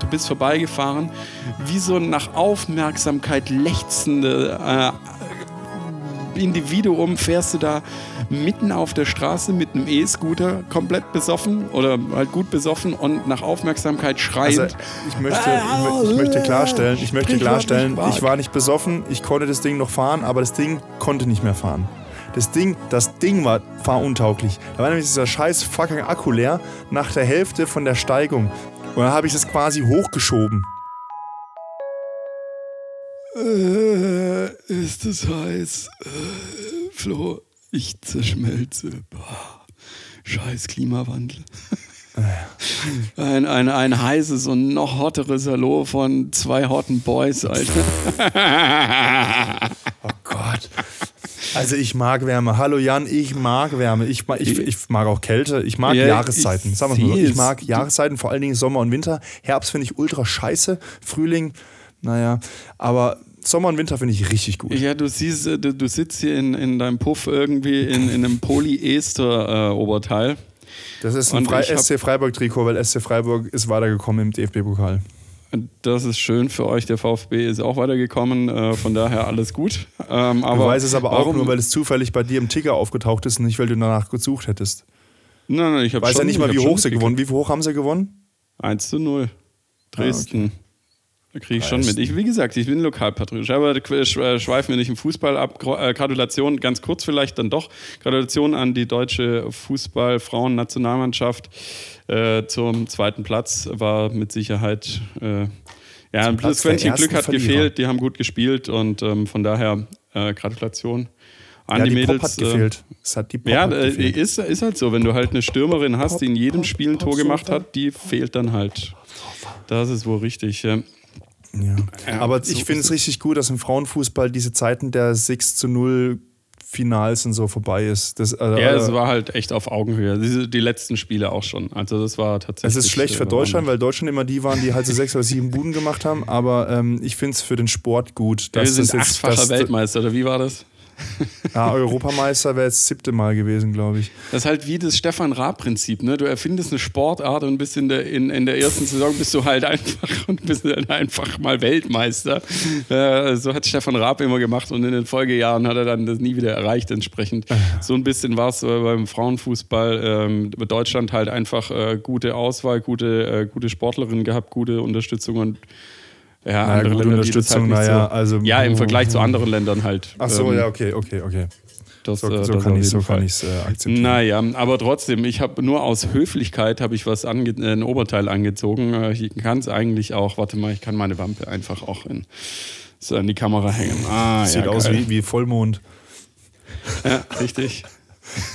du bist vorbeigefahren, wie so ein nach Aufmerksamkeit lechzende äh, Individuum fährst du da mitten auf der Straße mit einem E-Scooter komplett besoffen oder halt gut besoffen und nach Aufmerksamkeit schreiend. Also ich möchte, ich, möchte klarstellen, ich möchte klarstellen, ich war nicht besoffen, ich konnte das Ding noch fahren, aber das Ding konnte nicht mehr fahren. Das Ding, das Ding war fahruntauglich. Da war nämlich dieser scheiß fucking Akku leer nach der Hälfte von der Steigung. Und dann habe ich es quasi hochgeschoben. Äh, ist es heiß? Äh, Flo, ich zerschmelze. Boah, scheiß Klimawandel. Ein, ein, ein heißes und noch hotteres Hallo von zwei hotten Boys, Alter. oh Gott. Also ich mag Wärme. Hallo Jan, ich mag Wärme. Ich, ich, ich mag auch Kälte. Ich mag ja, Jahreszeiten. Sagen wir mal so. Ich mag Jahreszeiten, vor allen Dingen Sommer und Winter. Herbst finde ich ultra scheiße. Frühling, naja. Aber Sommer und Winter finde ich richtig gut. Ja, du siehst, äh, du, du sitzt hier in, in deinem Puff irgendwie in, in einem Polyester-Oberteil. Äh, das ist ein Fre SC Freiburg-Trikot, weil SC Freiburg ist weitergekommen im DFB-Pokal. Das ist schön für euch. Der VfB ist auch weitergekommen. Äh, von daher alles gut. Ähm, aber du weißt es aber auch nur, weil es zufällig bei dir im Ticker aufgetaucht ist und nicht, weil du danach gesucht hättest. Nein, nein, ich habe Weiß ja nicht mal, wie hoch sie gewonnen. Wie hoch haben sie gewonnen? 1 zu 0. Dresden. Ah, okay. Kriege ich schon mit. Ich, wie gesagt, ich bin lokalpatriotisch, aber äh, schweifen wir nicht im Fußball ab. Äh, Gratulation, ganz kurz vielleicht dann doch. Gratulation an die deutsche Fußball-Frauen-Nationalmannschaft äh, zum zweiten Platz. War mit Sicherheit, äh, ja, das Quäntchen Glück hat Verlierer. gefehlt. Die haben gut gespielt und ähm, von daher äh, Gratulation an ja, die, die Mädels. Pop hat gefehlt. Es hat die Pop ja, gefehlt. Ist, ist halt so. Wenn du halt eine Stürmerin hast, die in jedem Spiel ein Tor gemacht hat, die fehlt dann halt. Das ist wohl richtig. Ja. Ja. ja aber so ich finde es richtig gut, dass im Frauenfußball diese Zeiten der 6 zu 0 Finals und so vorbei ist. Das, äh, ja, es war halt echt auf Augenhöhe. Die, die, letzten Spiele auch schon. Also das war tatsächlich. Es ist schlecht für Deutschland, weil Deutschland immer die waren, die halt so sechs oder sieben Buden gemacht haben. Aber ähm, ich finde es für den Sport gut. Dass Wir sind das jetzt, achtfacher Weltmeister, oder wie war das? Ja, Europameister wäre jetzt das siebte Mal gewesen, glaube ich. Das ist halt wie das Stefan Raab-Prinzip. Ne? Du erfindest eine Sportart und bist in der, in, in der ersten Saison bist du halt einfach und bist dann einfach mal Weltmeister. Äh, so hat Stefan Raab immer gemacht und in den Folgejahren hat er dann das nie wieder erreicht entsprechend. So ein bisschen war es äh, beim Frauenfußball. Ähm, Deutschland halt einfach äh, gute Auswahl, gute, äh, gute Sportlerinnen gehabt, gute Unterstützung und ja, naja, andere Länder, Unterstützung, halt naja, so, also. Ja, im Vergleich zu anderen Ländern halt. Ach so, ähm, ja, okay, okay, okay. Das, so, äh, so das kann ich so kann ich äh, akzeptieren. Naja, aber trotzdem, ich habe nur aus Höflichkeit habe ich was ange äh, ein Oberteil angezogen. Äh, ich kann es eigentlich auch. Warte mal, ich kann meine Wampe einfach auch in, so an die Kamera hängen. Ah, Sieht ja, aus wie, wie Vollmond. Ja, richtig.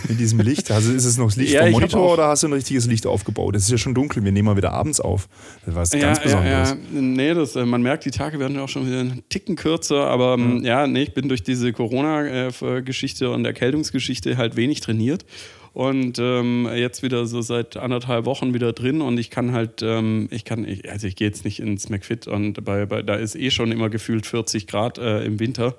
Mit diesem Licht? Also ist es noch das Licht ja, vom Monitor oder hast du ein richtiges Licht aufgebaut? Es ist ja schon dunkel, wir nehmen mal wieder abends auf. Das war ja, ganz Besonderes. Ja, nee, das, äh, man merkt, die Tage werden ja auch schon wieder einen Ticken kürzer, aber mhm. ja, nee, ich bin durch diese Corona-Geschichte und Erkältungsgeschichte halt wenig trainiert und ähm, jetzt wieder so seit anderthalb Wochen wieder drin und ich kann halt, ähm, ich kann, ich, also ich gehe jetzt nicht ins McFit und bei, bei, da ist eh schon immer gefühlt 40 Grad äh, im Winter.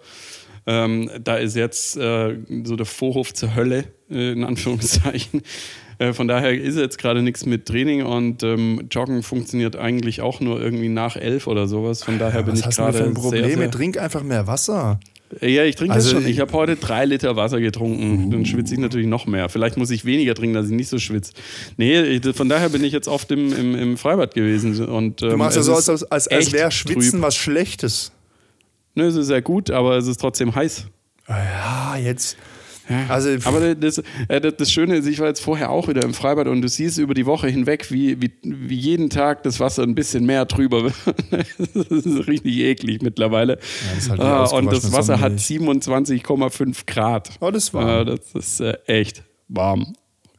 Ähm, da ist jetzt äh, so der Vorhof zur Hölle, äh, in Anführungszeichen. Äh, von daher ist jetzt gerade nichts mit Training und ähm, Joggen funktioniert eigentlich auch nur irgendwie nach elf oder sowas. Von daher ja, bin ich gerade. Was Probleme? Trink einfach mehr Wasser. Ja, ich trinke also, das schon. Ich habe heute drei Liter Wasser getrunken. Uh. Dann schwitze ich natürlich noch mehr. Vielleicht muss ich weniger trinken, dass ich nicht so schwitze. Nee, von daher bin ich jetzt oft im, im, im Freibad gewesen. Und, ähm, du machst ja so, als, als, als wäre Schwitzen trüb. was Schlechtes. Ne, es ist sehr gut, aber es ist trotzdem heiß. Ja, jetzt. Ja, also, aber das, das, Schöne ist, ich war jetzt vorher auch wieder im Freibad und du siehst über die Woche hinweg, wie, wie, wie jeden Tag das Wasser ein bisschen mehr trüber wird. das ist richtig eklig mittlerweile. Ja, halt ah, und das Wasser hat 27,5 Grad. Oh, das ist warm. das ist äh, echt warm.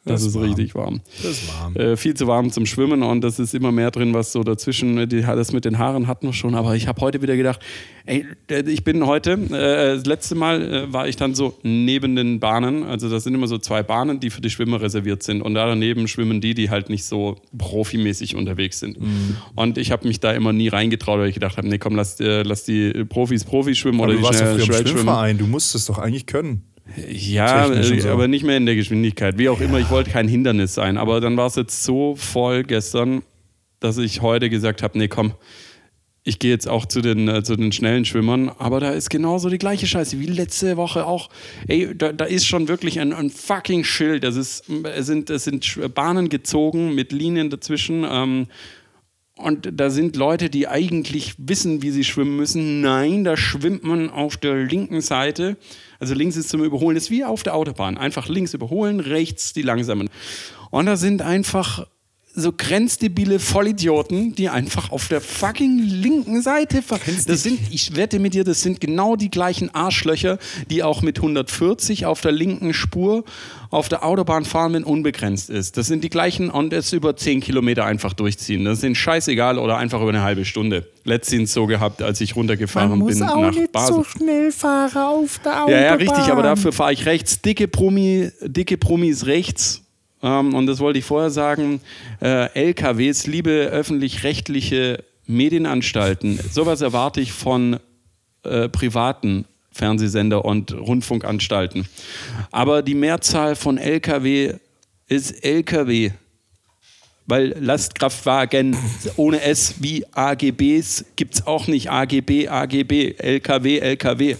Das, das ist warm. richtig warm. Das ist warm. Äh, viel zu warm zum Schwimmen und das ist immer mehr drin, was so dazwischen, die, das mit den Haaren hatten wir schon, aber ich habe heute wieder gedacht, ey, ich bin heute, äh, das letzte Mal äh, war ich dann so neben den Bahnen, also das sind immer so zwei Bahnen, die für die Schwimmer reserviert sind und daneben schwimmen die, die halt nicht so profimäßig unterwegs sind. Mhm. Und ich habe mich da immer nie reingetraut, weil ich gedacht habe, nee, komm, lass, äh, lass die Profis Profis schwimmen aber oder du die schnell, schnell schwimmen. Du musst es doch eigentlich können. Ja, äh, so. aber nicht mehr in der Geschwindigkeit. Wie auch ja. immer, ich wollte kein Hindernis sein. Aber dann war es jetzt so voll gestern, dass ich heute gesagt habe, nee, komm, ich gehe jetzt auch zu den, äh, zu den schnellen Schwimmern, aber da ist genauso die gleiche Scheiße wie letzte Woche auch. Ey, da, da ist schon wirklich ein, ein fucking Schild. Das, ist, es, sind, es sind Bahnen gezogen mit Linien dazwischen. Ähm, und da sind Leute, die eigentlich wissen, wie sie schwimmen müssen. Nein, da schwimmt man auf der linken Seite. Also links ist zum Überholen, das ist wie auf der Autobahn. Einfach links überholen, rechts die langsamen. Und da sind einfach so grenzdebile Vollidioten, die einfach auf der fucking linken Seite. Das sind, ich wette mit dir, das sind genau die gleichen Arschlöcher, die auch mit 140 auf der linken Spur auf der Autobahn fahren, wenn unbegrenzt ist. Das sind die gleichen und es über 10 Kilometer einfach durchziehen. Das sind scheißegal oder einfach über eine halbe Stunde. Letztens so gehabt, als ich runtergefahren Man muss bin auch nach nicht Basel. so schnell fahren auf der Autobahn. Ja, ja, richtig, aber dafür fahre ich rechts. Dicke, Promi, dicke Promis rechts. Ähm, und das wollte ich vorher sagen. Äh, LKWs, liebe öffentlich-rechtliche Medienanstalten, sowas erwarte ich von äh, privaten Fernsehsender und Rundfunkanstalten. Aber die Mehrzahl von LKW ist LKW. Weil Lastkraftwagen ohne S wie AGBs gibt es auch nicht. AGB, AGB, LKW, LKW.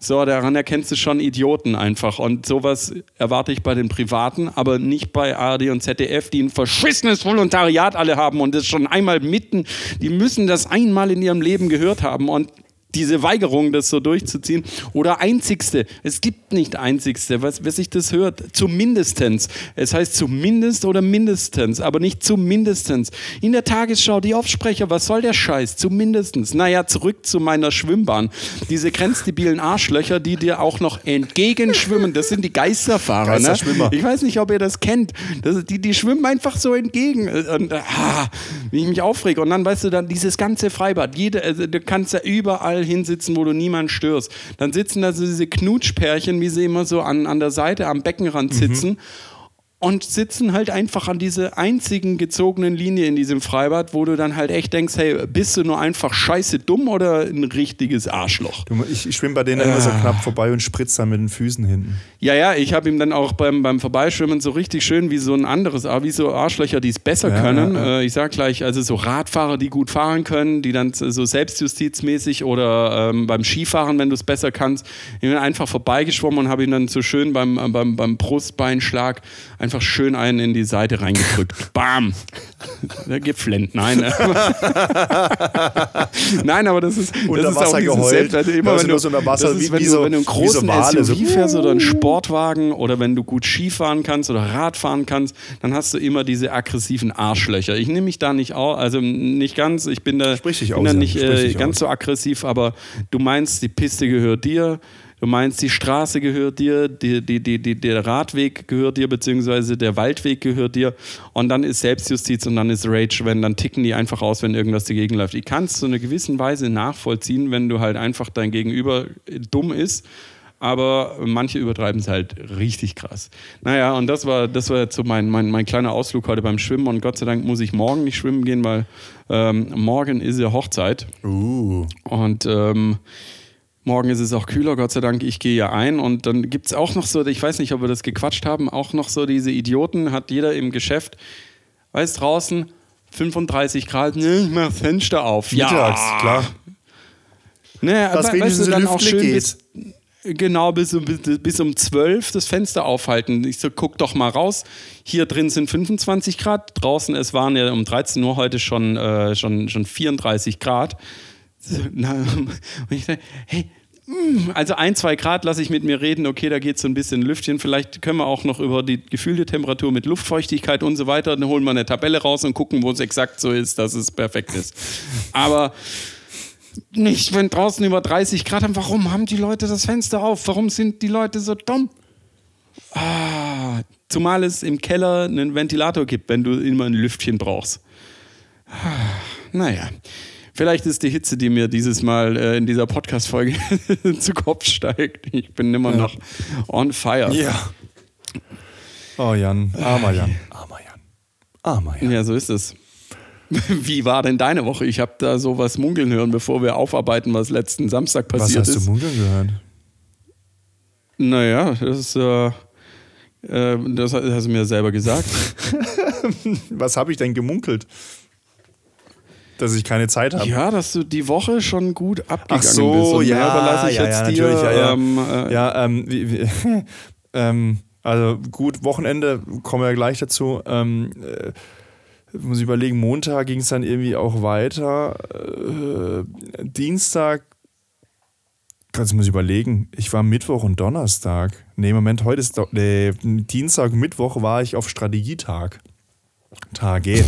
So, daran erkennst du schon Idioten einfach. Und sowas erwarte ich bei den Privaten, aber nicht bei ARD und ZDF, die ein verschissenes Volontariat alle haben und das schon einmal mitten, die müssen das einmal in ihrem Leben gehört haben und diese Weigerung, das so durchzuziehen. Oder einzigste. Es gibt nicht einzigste. Was, wer sich das hört, zumindestens. Es heißt zumindest oder mindestens, aber nicht zumindestens. In der Tagesschau, die Aufsprecher, was soll der Scheiß? Zumindestens. Naja, zurück zu meiner Schwimmbahn. Diese grenzdebilen Arschlöcher, die dir auch noch entgegenschwimmen, das sind die Geisterfahrer. Ne? Geisterschwimmer. Ich weiß nicht, ob ihr das kennt. Das, die, die schwimmen einfach so entgegen. Und, ah, wie ich mich aufrege. Und dann, weißt du, dann dieses ganze Freibad. Jede, also, du kannst ja überall hinsitzen, wo du niemanden störst. Dann sitzen da so diese Knutschpärchen, wie sie immer so an, an der Seite am Beckenrand sitzen. Und sitzen halt einfach an dieser einzigen gezogenen Linie in diesem Freibad, wo du dann halt echt denkst, hey, bist du nur einfach scheiße dumm oder ein richtiges Arschloch? Ich, ich schwimme bei denen immer so knapp vorbei und spritze dann mit den Füßen hinten. Ja, ja, ich habe ihm dann auch beim, beim Vorbeischwimmen so richtig schön wie so ein anderes, ah, wie so Arschlöcher, die es besser Ja, können. ja, ja. Äh, ich sag gleich, also so Radfahrer, die gut fahren können, die dann so selbstjustizmäßig oder ähm, beim Skifahren, wenn du es besser kannst, ich bin einfach vorbeigeschwommen und habe ihn dann so schön beim, äh, beim, beim Brustbeinschlag einfach schön einen in die Seite reingedrückt. Bam! Der geflennt. Nein. Nein, aber das ist, Unter das ist Wasser auch geheult. Selbst, also immer wenn du, so unter Wasser, das ist, wenn, wie du, so- wenn du einen wie so großen Wale, so- SUV fährst oder einen Sportwagen oder wenn du gut Skifahren kannst oder Radfahren kannst, dann hast du immer diese aggressiven Arschlöcher. Ich nehme mich da nicht aus, also nicht ganz, ich bin da, bin da nicht äh, ganz aus. so aggressiv, aber du meinst, die Piste gehört dir. Du meinst, die Straße gehört dir, die, die, die, der Radweg gehört dir, beziehungsweise der Waldweg gehört dir. Und dann ist Selbstjustiz und dann ist Rage, wenn dann ticken die einfach aus, wenn irgendwas dagegen läuft. Ich kann es zu einer gewissen Weise nachvollziehen, wenn du halt einfach dein Gegenüber dumm ist. Aber manche übertreiben es halt richtig krass. Naja, und das war, das war jetzt so mein, mein, mein kleiner Ausflug heute beim Schwimmen. Und Gott sei Dank muss ich morgen nicht schwimmen gehen, weil ähm, morgen ist ja Hochzeit. Uh. Und ähm, morgen ist es auch kühler, Gott sei Dank. Ich gehe ja ein. Und dann gibt es auch noch so, ich weiß nicht, ob wir das gequatscht haben, auch noch so diese Idioten, hat jeder im Geschäft, weißt draußen, 35 Grad, ne, ich mach Fenster auf. Mittags, klar. Ne, Dass aber, weißt du, dann auch schön geht. bis, genau bis, um- bis, bis um 12 das Fenster aufhalten. Ich so, guck doch mal raus. Hier drin sind 25 Grad, draußen, es waren ja um 13 Uhr heute schon, äh, schon, schon 34 Grad. So, na, und ich dachte, hey, also ein, zwei Grad lasse ich mit mir reden, okay, da geht so ein bisschen Lüftchen. Vielleicht können wir auch noch über die gefühlte Temperatur mit Luftfeuchtigkeit und so weiter, dann holen wir eine Tabelle raus und gucken, wo es exakt so ist, dass es perfekt ist. Aber nicht, wenn draußen über 30 Grad haben. Warum haben die Leute das Fenster auf? Warum sind die Leute so dumm? Ah, zumal es im Keller einen Ventilator gibt, wenn du immer ein Lüftchen brauchst. Ah, naja, vielleicht ist die Hitze, die mir dieses Mal äh, in dieser Podcast-Folge zu Kopf steigt. Ich bin immer noch on fire. Ja. Oh, Jan. Armer Jan. Armer Jan. Armer Jan. Ja, so ist es. Wie war denn deine Woche? Ich habe da sowas munkeln hören, bevor wir aufarbeiten, was letzten Samstag Was passiert hast ist. du munkeln gehört? Naja, das ist. Äh, äh, das hast du mir selber gesagt. Was habe ich denn gemunkelt? Dass ich keine Zeit habe. Ja, dass du die Woche schon gut abgegangen Ach so, bist. Und ja, überlasse ich ja, jetzt ja, dir. ja, ja. Ähm, äh, Ja, ähm, wie, wie, ähm, also gut, Wochenende, kommen wir ja gleich dazu. Ähm, äh, muss ich überlegen, Montag ging es dann irgendwie auch weiter. Äh, Dienstag, du muss ich überlegen, ich war Mittwoch und Donnerstag. Nee, Moment, heute ist doch, nee, Dienstag, Mittwoch war ich auf Strategietag. Tage.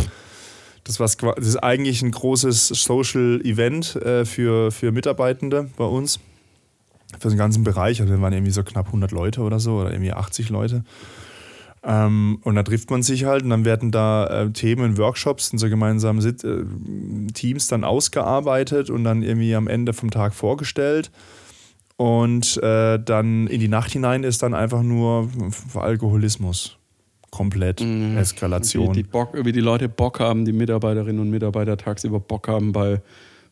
Das, qua- das ist eigentlich ein großes Social Event äh, für, für Mitarbeitende bei uns für den ganzen Bereich. Also wir waren irgendwie so knapp 100 Leute oder so oder irgendwie 80 Leute. Ähm, und da trifft man sich halt und dann werden da äh, Themen Workshops in so gemeinsamen Sit äh, Teams dann ausgearbeitet und dann irgendwie am Ende vom Tag vorgestellt. Und äh, dann in die Nacht hinein ist dann einfach nur Alkoholismus. Komplett. Mhm. Eskalation. Wie die, Bock, wie die Leute Bock haben, die Mitarbeiterinnen und Mitarbeiter tagsüber Bock haben bei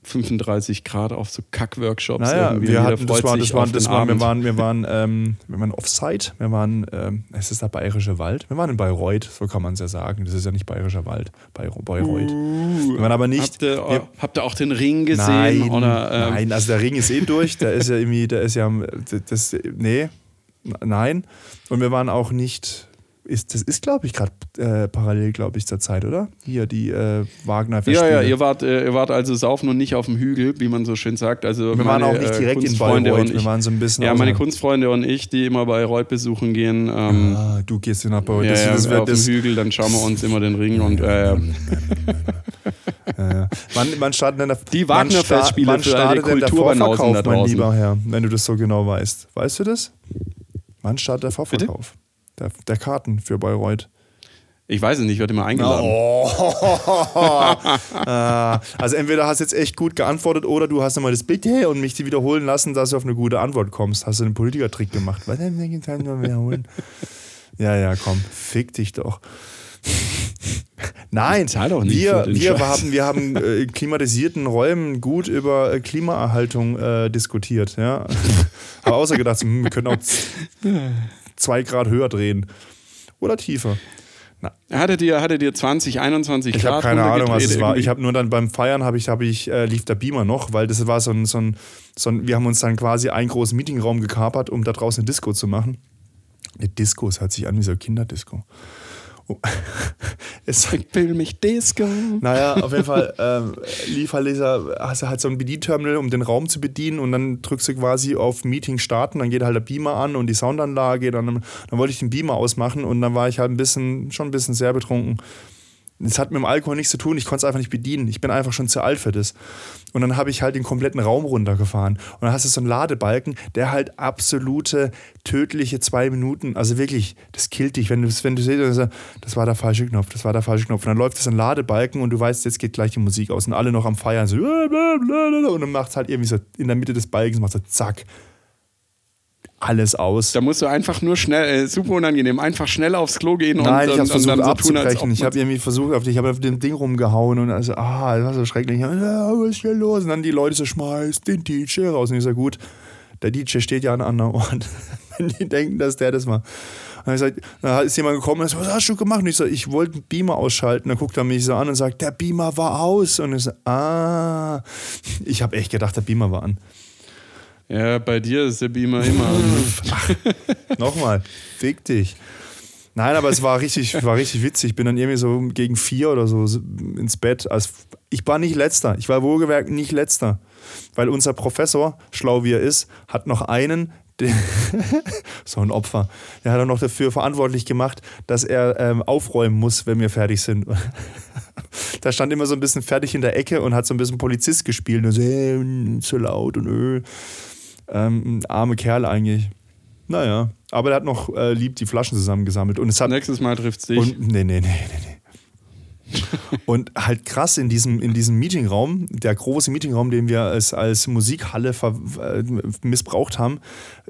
35 Grad auf so Kack-Workshops. Naja, irgendwie. wir hatten, das war, das war, das war, wir waren, wir waren, ähm, wir waren Offsite, wir waren, ähm, es ist der Bayerische Wald, wir waren in Bayreuth, so kann man es ja sagen, das ist ja nicht Bayerischer Wald, Bayreuth. wir waren aber nicht, Habt ihr, wir, habt ihr auch den Ring gesehen? nein, oder, ähm, nein, also der Ring ist eh durch, der ist ja irgendwie, der ist ja, das, nee, nein, und wir waren auch nicht, ist, das ist glaube ich gerade äh, parallel, glaube ich, zur Zeit, oder? Hier, die äh, wagner Ja, Festspiele. ja, ihr wart, äh, ihr wart also saufen und nicht auf dem Hügel, wie man so schön sagt. Also wir waren meine, auch nicht äh, direkt in Kunstfreunde Bayreuth, und wir ich, waren so ein bisschen Ja, meine. Kunstfreunde und ich, die immer bei Reut besuchen gehen. Ähm, Ah, du gehst hier nach Bayreuth. ja, das, ja, das, auf dem Hügel, dann schauen wir uns immer den Ring und äh, Ja, ja. Wann, wann startet denn der, Die Wagner-Festspiele für der Kulturbanausen da mein draußen? lieber Herr, wenn du das so genau weißt? Weißt du das? Wann startet der Vorverkauf? Der, der Karten für Bayreuth. ich weiß es nicht, ich werde immer eingeladen. Oh. Ah, also entweder hast du jetzt echt gut geantwortet oder du hast nochmal das Bitte und mich die wiederholen lassen, dass du auf eine gute Antwort kommst. Hast du einen Politikertrick gemacht? Was nur wiederholen? Ja, ja, komm, fick dich doch. Nein, wir, wir haben, wir haben äh, in klimatisierten Räumen gut über äh, Klimaerhaltung äh, diskutiert. Ja. Habe außer gedacht, hm, wir können auch zwei Grad höher drehen. Oder tiefer. Hattet ihr, hattet ihr 20, 21 Ich Grad habe keine Ahnung, was es war. Ich habe nur dann beim Feiern habe ich, habe ich, äh, lief der Beamer noch, weil das war so ein, so ein, so ein, wir haben uns dann quasi einen großen Meetingraum gekapert, um da draußen eine Disco zu machen. Eine Disco, es hört sich an wie so eine Kinderdisco. Es, Ich will mich Disco. naja, auf jeden Fall ähm, lief halt hast du halt so ein Bedienterminal, um den Raum zu bedienen und dann drückst du quasi auf Meeting starten, dann geht halt der Beamer an und die Soundanlage, dann, dann wollte ich den Beamer ausmachen und dann war ich halt ein bisschen, schon ein bisschen sehr betrunken. Das hat mit dem Alkohol nichts zu tun, ich konnte es einfach nicht bedienen. Ich bin einfach schon zu alt für das. Und dann habe ich halt den kompletten Raum runtergefahren. Und dann hast du so einen Ladebalken, der halt absolute tödliche zwei Minuten, also wirklich, das killt dich, wenn du wenn du siehst, das war der falsche Knopf, das war der falsche Knopf. Und dann läuft es ein Ladebalken und du weißt, jetzt geht gleich die Musik aus und alle noch am Feiern so und dann macht es halt irgendwie so in der Mitte des Balkens, macht so zack, alles aus. Da musst du einfach nur schnell, äh, super unangenehm, einfach schnell aufs Klo gehen Nein, und, ich habe und, und versucht dann so tun, abzubrechen. Ich habe irgendwie versucht, auf die- ich habe auf dem Ding rumgehauen und also, ah, das war so schrecklich. Ja, was ist hier los? Und dann die Leute so, schmeißt den DJ raus. Und ich so, gut, der DJ steht ja an einem anderen Ort. Wenn die denken, dass der das war. Und ich gesagt, dann ist jemand gekommen und sagt, was hast du gemacht? Und ich so, ich wollte den Beamer ausschalten. Dann guckt er mich so an und sagt, der Beamer war aus. Und ich so, ah. Ich habe echt gedacht, der Beamer war an. Ja, bei dir ist der Beamer immer. Nochmal, fick dich. Nein, aber es war richtig, war richtig witzig. Ich bin dann irgendwie so gegen vier oder so ins Bett. Also ich war nicht letzter. Ich war wohlgemerkt nicht letzter. Weil unser Professor, schlau wie er ist, hat noch einen, so ein Opfer, der hat er noch dafür verantwortlich gemacht, dass er ähm, aufräumen muss, wenn wir fertig sind. da stand immer so ein bisschen fertig in der Ecke und hat so ein bisschen Polizist gespielt. Und so, hey, zu laut und öh. Ähm, arme Kerl eigentlich. Naja, aber er hat noch äh, lieb die Flaschen zusammengesammelt. Und es hat. Nächstes Mal trifft's dich. Und, nee, nee, nee, nee, nee. Und halt krass in diesem, in diesem Meetingraum, der große Meetingraum, den wir als, als Musikhalle äh, missbraucht haben,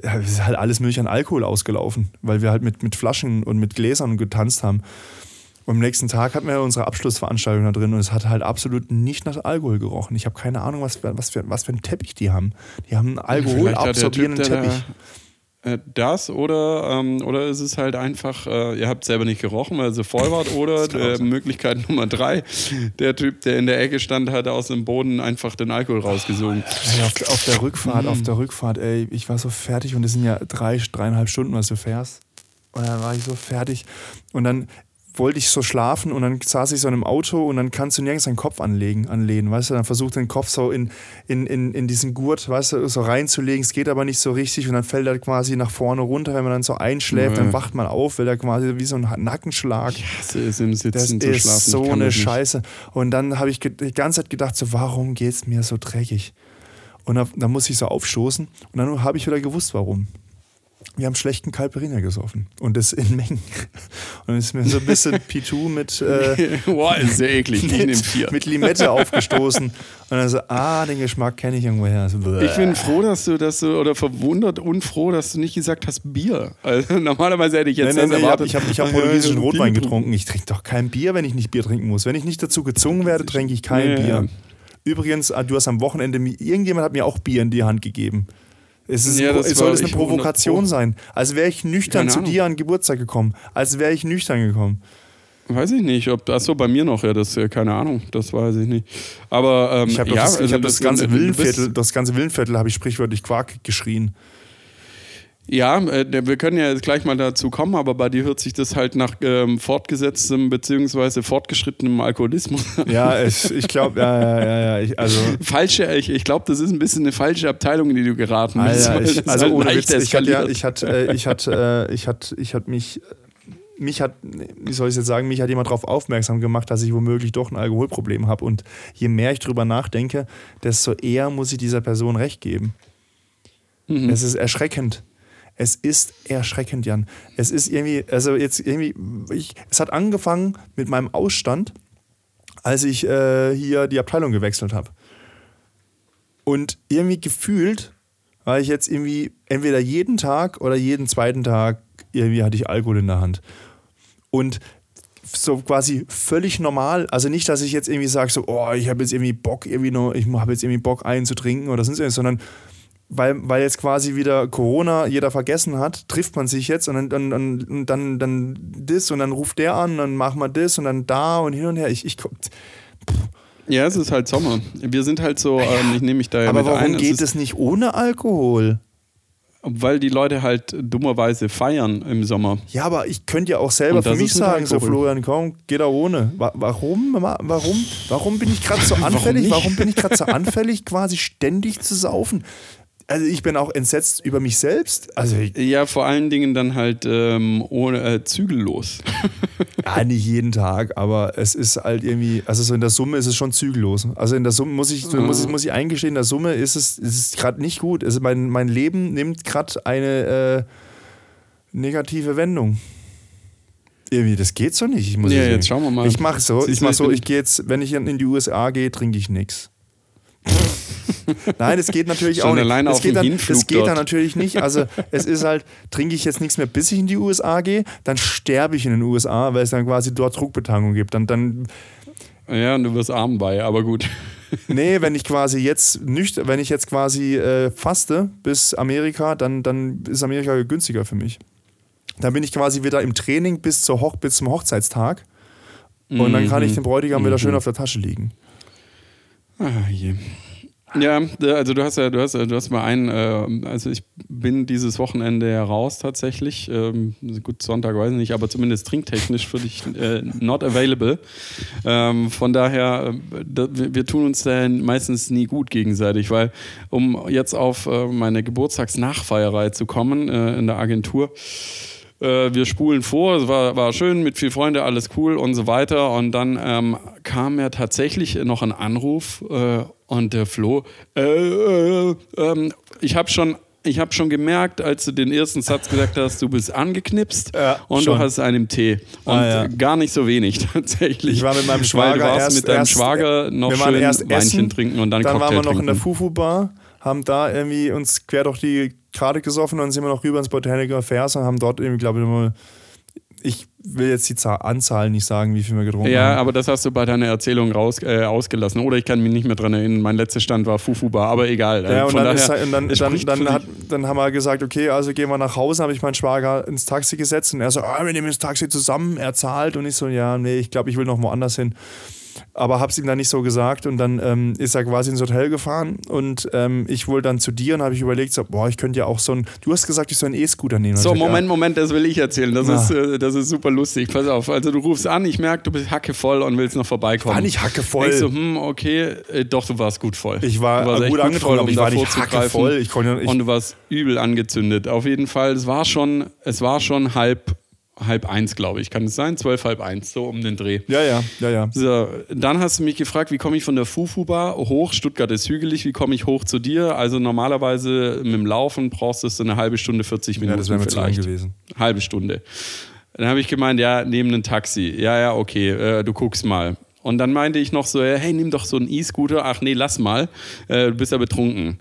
äh, ist halt alles mögliche an Alkohol ausgelaufen, weil wir halt mit, mit Flaschen und mit Gläsern getanzt haben. Und am nächsten Tag hatten wir unsere Abschlussveranstaltung da drin und es hat halt absolut nicht nach Alkohol gerochen. Ich habe keine Ahnung, was, für- was, für, was für einen Teppich die haben. Die haben einen alkoholabsorbierenden Teppich. Äh, das oder, ähm, oder ist es halt einfach, äh, ihr habt selber nicht gerochen, weil sie voll wart, oder äh, Möglichkeit Nummer drei, der Typ, der in der Ecke stand, hat aus dem Boden einfach den Alkohol rausgesogen. Ey, auf, auf, der Rückfahrt, auf der Rückfahrt, ey, ich war so fertig und es sind ja drei, dreieinhalb Stunden, was du fährst. Und dann war ich so fertig. Und dann, wollte ich so schlafen und dann saß ich so in einem Auto und dann kannst du nirgends deinen Kopf anlegen, anlehnen, weißt du, dann versucht den Kopf so in, in, in, in diesen Gurt, weißt du, so reinzulegen, es geht aber nicht so richtig und dann fällt er quasi nach vorne runter, wenn man dann so einschläft, ja. dann wacht man auf, weil er quasi wie so ein Nackenschlag. Hasse es im Sitzen das zu schlafen. ist so eine Scheiße. Und dann habe ich die ganze Zeit gedacht, so warum geht es mir so dreckig? Und dann, dann muss ich so aufstoßen und dann habe ich wieder gewusst, warum wir haben schlechten Calperina gesoffen. Und das in Mengen. Und dann ist mir so ein bisschen P2 mit. Äh, Boah, ist sehr eklig. Ich nehme vier. Mit Limette aufgestoßen. Und dann so, ah, den Geschmack kenne ich irgendwoher. So, ich bin froh, dass du, dass du, oder verwundert und froh, dass du nicht gesagt hast Bier. Also normalerweise hätte ich jetzt nein, nein, erwartet. Ich habe ich hab, ich hab portugiesischen Rotwein getrunken. Ich trinke doch kein Bier, wenn ich nicht Bier trinken muss. Wenn ich nicht dazu gezwungen werde, trinke ich kein ja, Bier. Übrigens, ah, du hast am Wochenende, irgendjemand hat mir auch Bier in die Hand gegeben. Es ist ja, ein, soll es eine Provokation sein? Als wäre ich nüchtern zu dir an Geburtstag gekommen. Als wäre ich nüchtern gekommen. Weiß ich nicht, ob das so bei mir noch, ja, das ja keine Ahnung, das weiß ich nicht. Aber ähm, ich habe ja, das, also hab das, das ganze Willenviertel, das ganze Willenviertel habe ich sprichwörtlich Quark geschrien. Ja, äh, wir können ja jetzt gleich mal dazu kommen, aber bei dir hört sich das halt nach ähm, fortgesetztem bzw. fortgeschrittenem Alkoholismus. Ja, ich, ich glaube, ja, ja, ja, ja. Ich, also falsche, ich, ich glaube, das ist ein bisschen eine falsche Abteilung, in die du geraten bist. Ja, ich, also halt ohne Witz, ich hatte, ja, ich hatte, äh, ich hatte, äh, ich hatte, ich hatte mich mich hat, wie soll ich jetzt sagen, mich hat jemand darauf aufmerksam gemacht, dass ich womöglich doch ein Alkoholproblem habe. Und je mehr ich drüber nachdenke, desto eher muss ich dieser Person recht geben. Mhm. Es ist erschreckend. Es ist erschreckend, Jan. Es ist irgendwie, also jetzt irgendwie, ich, es hat angefangen mit meinem Ausstand, als ich äh, hier die Abteilung gewechselt habe. Und irgendwie gefühlt war ich jetzt irgendwie entweder jeden Tag oder jeden zweiten Tag irgendwie hatte ich Alkohol in der Hand. Und so quasi völlig normal. Also nicht, dass ich jetzt irgendwie sage, so, oh, ich habe jetzt irgendwie Bock, irgendwie nur, ich habe jetzt irgendwie Bock einzutrinken oder sonst irgendwas, sondern weil, weil jetzt quasi wieder Corona jeder vergessen hat, trifft man sich jetzt und dann, dann, dann, dann, dann das und dann ruft der an, und dann machen wir das und dann da und hin und her. Ich, ich ja, es ist halt Sommer. Wir sind halt so, ähm, ich nehme mich da ja Aber mit warum ein. geht es nicht ohne Alkohol? Weil die Leute halt dummerweise feiern im Sommer. Ja, aber ich könnte ja auch selber für mich sagen, so Florian, komm, geh da ohne. Warum? Warum? Warum bin ich gerade so anfällig? warum, warum bin ich gerade so anfällig, quasi ständig zu saufen? Also ich bin auch entsetzt über mich selbst. Also ja, vor allen Dingen dann halt ähm, ohne äh, zügellos. ja, nicht jeden Tag, aber es ist halt irgendwie, also so in der Summe ist es schon zügellos. Also in der Summe muss ich, mhm. muss ich, muss ich eingestehen, in der Summe ist es, ist es gerade nicht gut. Also mein, mein Leben nimmt gerade eine äh, negative Wendung. Irgendwie, das geht so nicht. Ich muss ja, jetzt schauen wir mal. Ich mache so, ich mache so, ich gehe jetzt, wenn ich in die USA gehe, trinke ich nichts. Nein, es geht natürlich auch nicht. Es geht, dann, das geht dann natürlich nicht. Also es ist halt, trinke ich jetzt nichts mehr, bis ich in die USA gehe, dann sterbe ich in den USA, weil es dann quasi dort Druckbetankung gibt. Dann, dann ja, und du wirst arm bei, aber gut. Nee, wenn ich quasi jetzt nicht, wenn ich jetzt quasi äh, faste bis Amerika, dann, dann ist Amerika günstiger für mich. Dann bin ich quasi wieder im Training bis, zur Hoch bis zum Hochzeitstag. Und dann kann ich mhm. den Bräutigam wieder schön mhm. auf der Tasche liegen. Ah, je. Ja, also du hast ja, du hast, du hast mal einen, äh, also ich bin dieses Wochenende heraus tatsächlich, ähm, gut, Sonntag weiß ich nicht, aber zumindest trinktechnisch für dich äh, not available. Ähm, von daher, äh, da, wir tun uns da meistens nie gut gegenseitig, weil um jetzt auf äh, meine Geburtstagsnachfeierei zu kommen äh, in der Agentur, äh, wir spulen vor, es war, war schön, mit viel Freunde, alles cool und so weiter. Und dann ähm, kam ja tatsächlich noch ein Anruf äh, und der Flo, äh, äh, ähm, ich habe schon ich habe schon gemerkt, als du den ersten Satz gesagt hast, du bist angeknipst ja, und schon. du hast einen Tee. Und ah, ja. gar nicht so wenig tatsächlich. Ich war mit meinem Schwager. Weil du warst erst, mit deinem erst, Schwager noch schön Weinchen essen, trinken und dann, dann Cocktail waren wir noch trinken. in der Fufu-Bar, haben da irgendwie uns quer durch die Karte gesoffen und dann sind wir noch rüber ins Botanical Affairs und haben dort irgendwie, glaube ich, mal ich will jetzt die Zahl, Anzahl nicht sagen, wie viel wir getrunken Ja, haben. aber das hast du bei deiner Erzählung raus, äh, ausgelassen. Oder ich kann mich nicht mehr dran erinnern. Mein letzter Stand war Fufuba, aber egal. Äh, Ja, und Von dann, daher, ist, und dann, dann, dann, hat, dann haben wir gesagt, okay, also gehen wir nach Hause, habe ich meinen Schwager ins Taxi gesetzt und er so, ah, wir nehmen das Taxi zusammen, er zahlt und ich so, ja, nee, ich glaube, ich will noch woanders hin. Aber hab's ihm dann nicht so gesagt und dann ähm, ist er quasi ins Hotel gefahren und ähm, ich wohl dann zu dir und habe ich überlegt, so, boah, ich könnte ja auch so ein, du hast gesagt, ich soll einen E-Scooter nehmen. So, Moment, Moment, das will ich erzählen. Das, Na. ist, äh, das ist super lustig. Pass auf. Also, du rufst an, ich merke, du bist hackevoll und willst noch vorbeikommen. War nicht hackevoll. Ich so, hm, okay, äh, doch, du warst gut voll. Ich war echt gut angetrunken, aber ich war nicht hackevoll. Ich konnte- ich- und du warst übel angezündet. Auf jeden Fall, es war schon, es war schon halb, halb eins, glaube ich. Kann es sein? Zwölf, halb eins, so um den Dreh. Ja, ja, ja, ja. So, dann hast du mich gefragt, wie komme ich von der Fufu-Bar hoch? Stuttgart ist hügelig, wie komme ich hoch zu dir? Also normalerweise mit dem Laufen brauchst du so eine halbe Stunde, 40 Minuten Ja, das wäre mir zu lang vielleicht. gewesen. Halbe Stunde. Dann habe ich gemeint, ja, neben ein Taxi. Ja, ja, okay, äh, du guckst mal. Und dann meinte ich noch so, ja, hey, nimm doch so einen E-Scooter. Ach nee, lass mal, äh, du bist ja betrunken.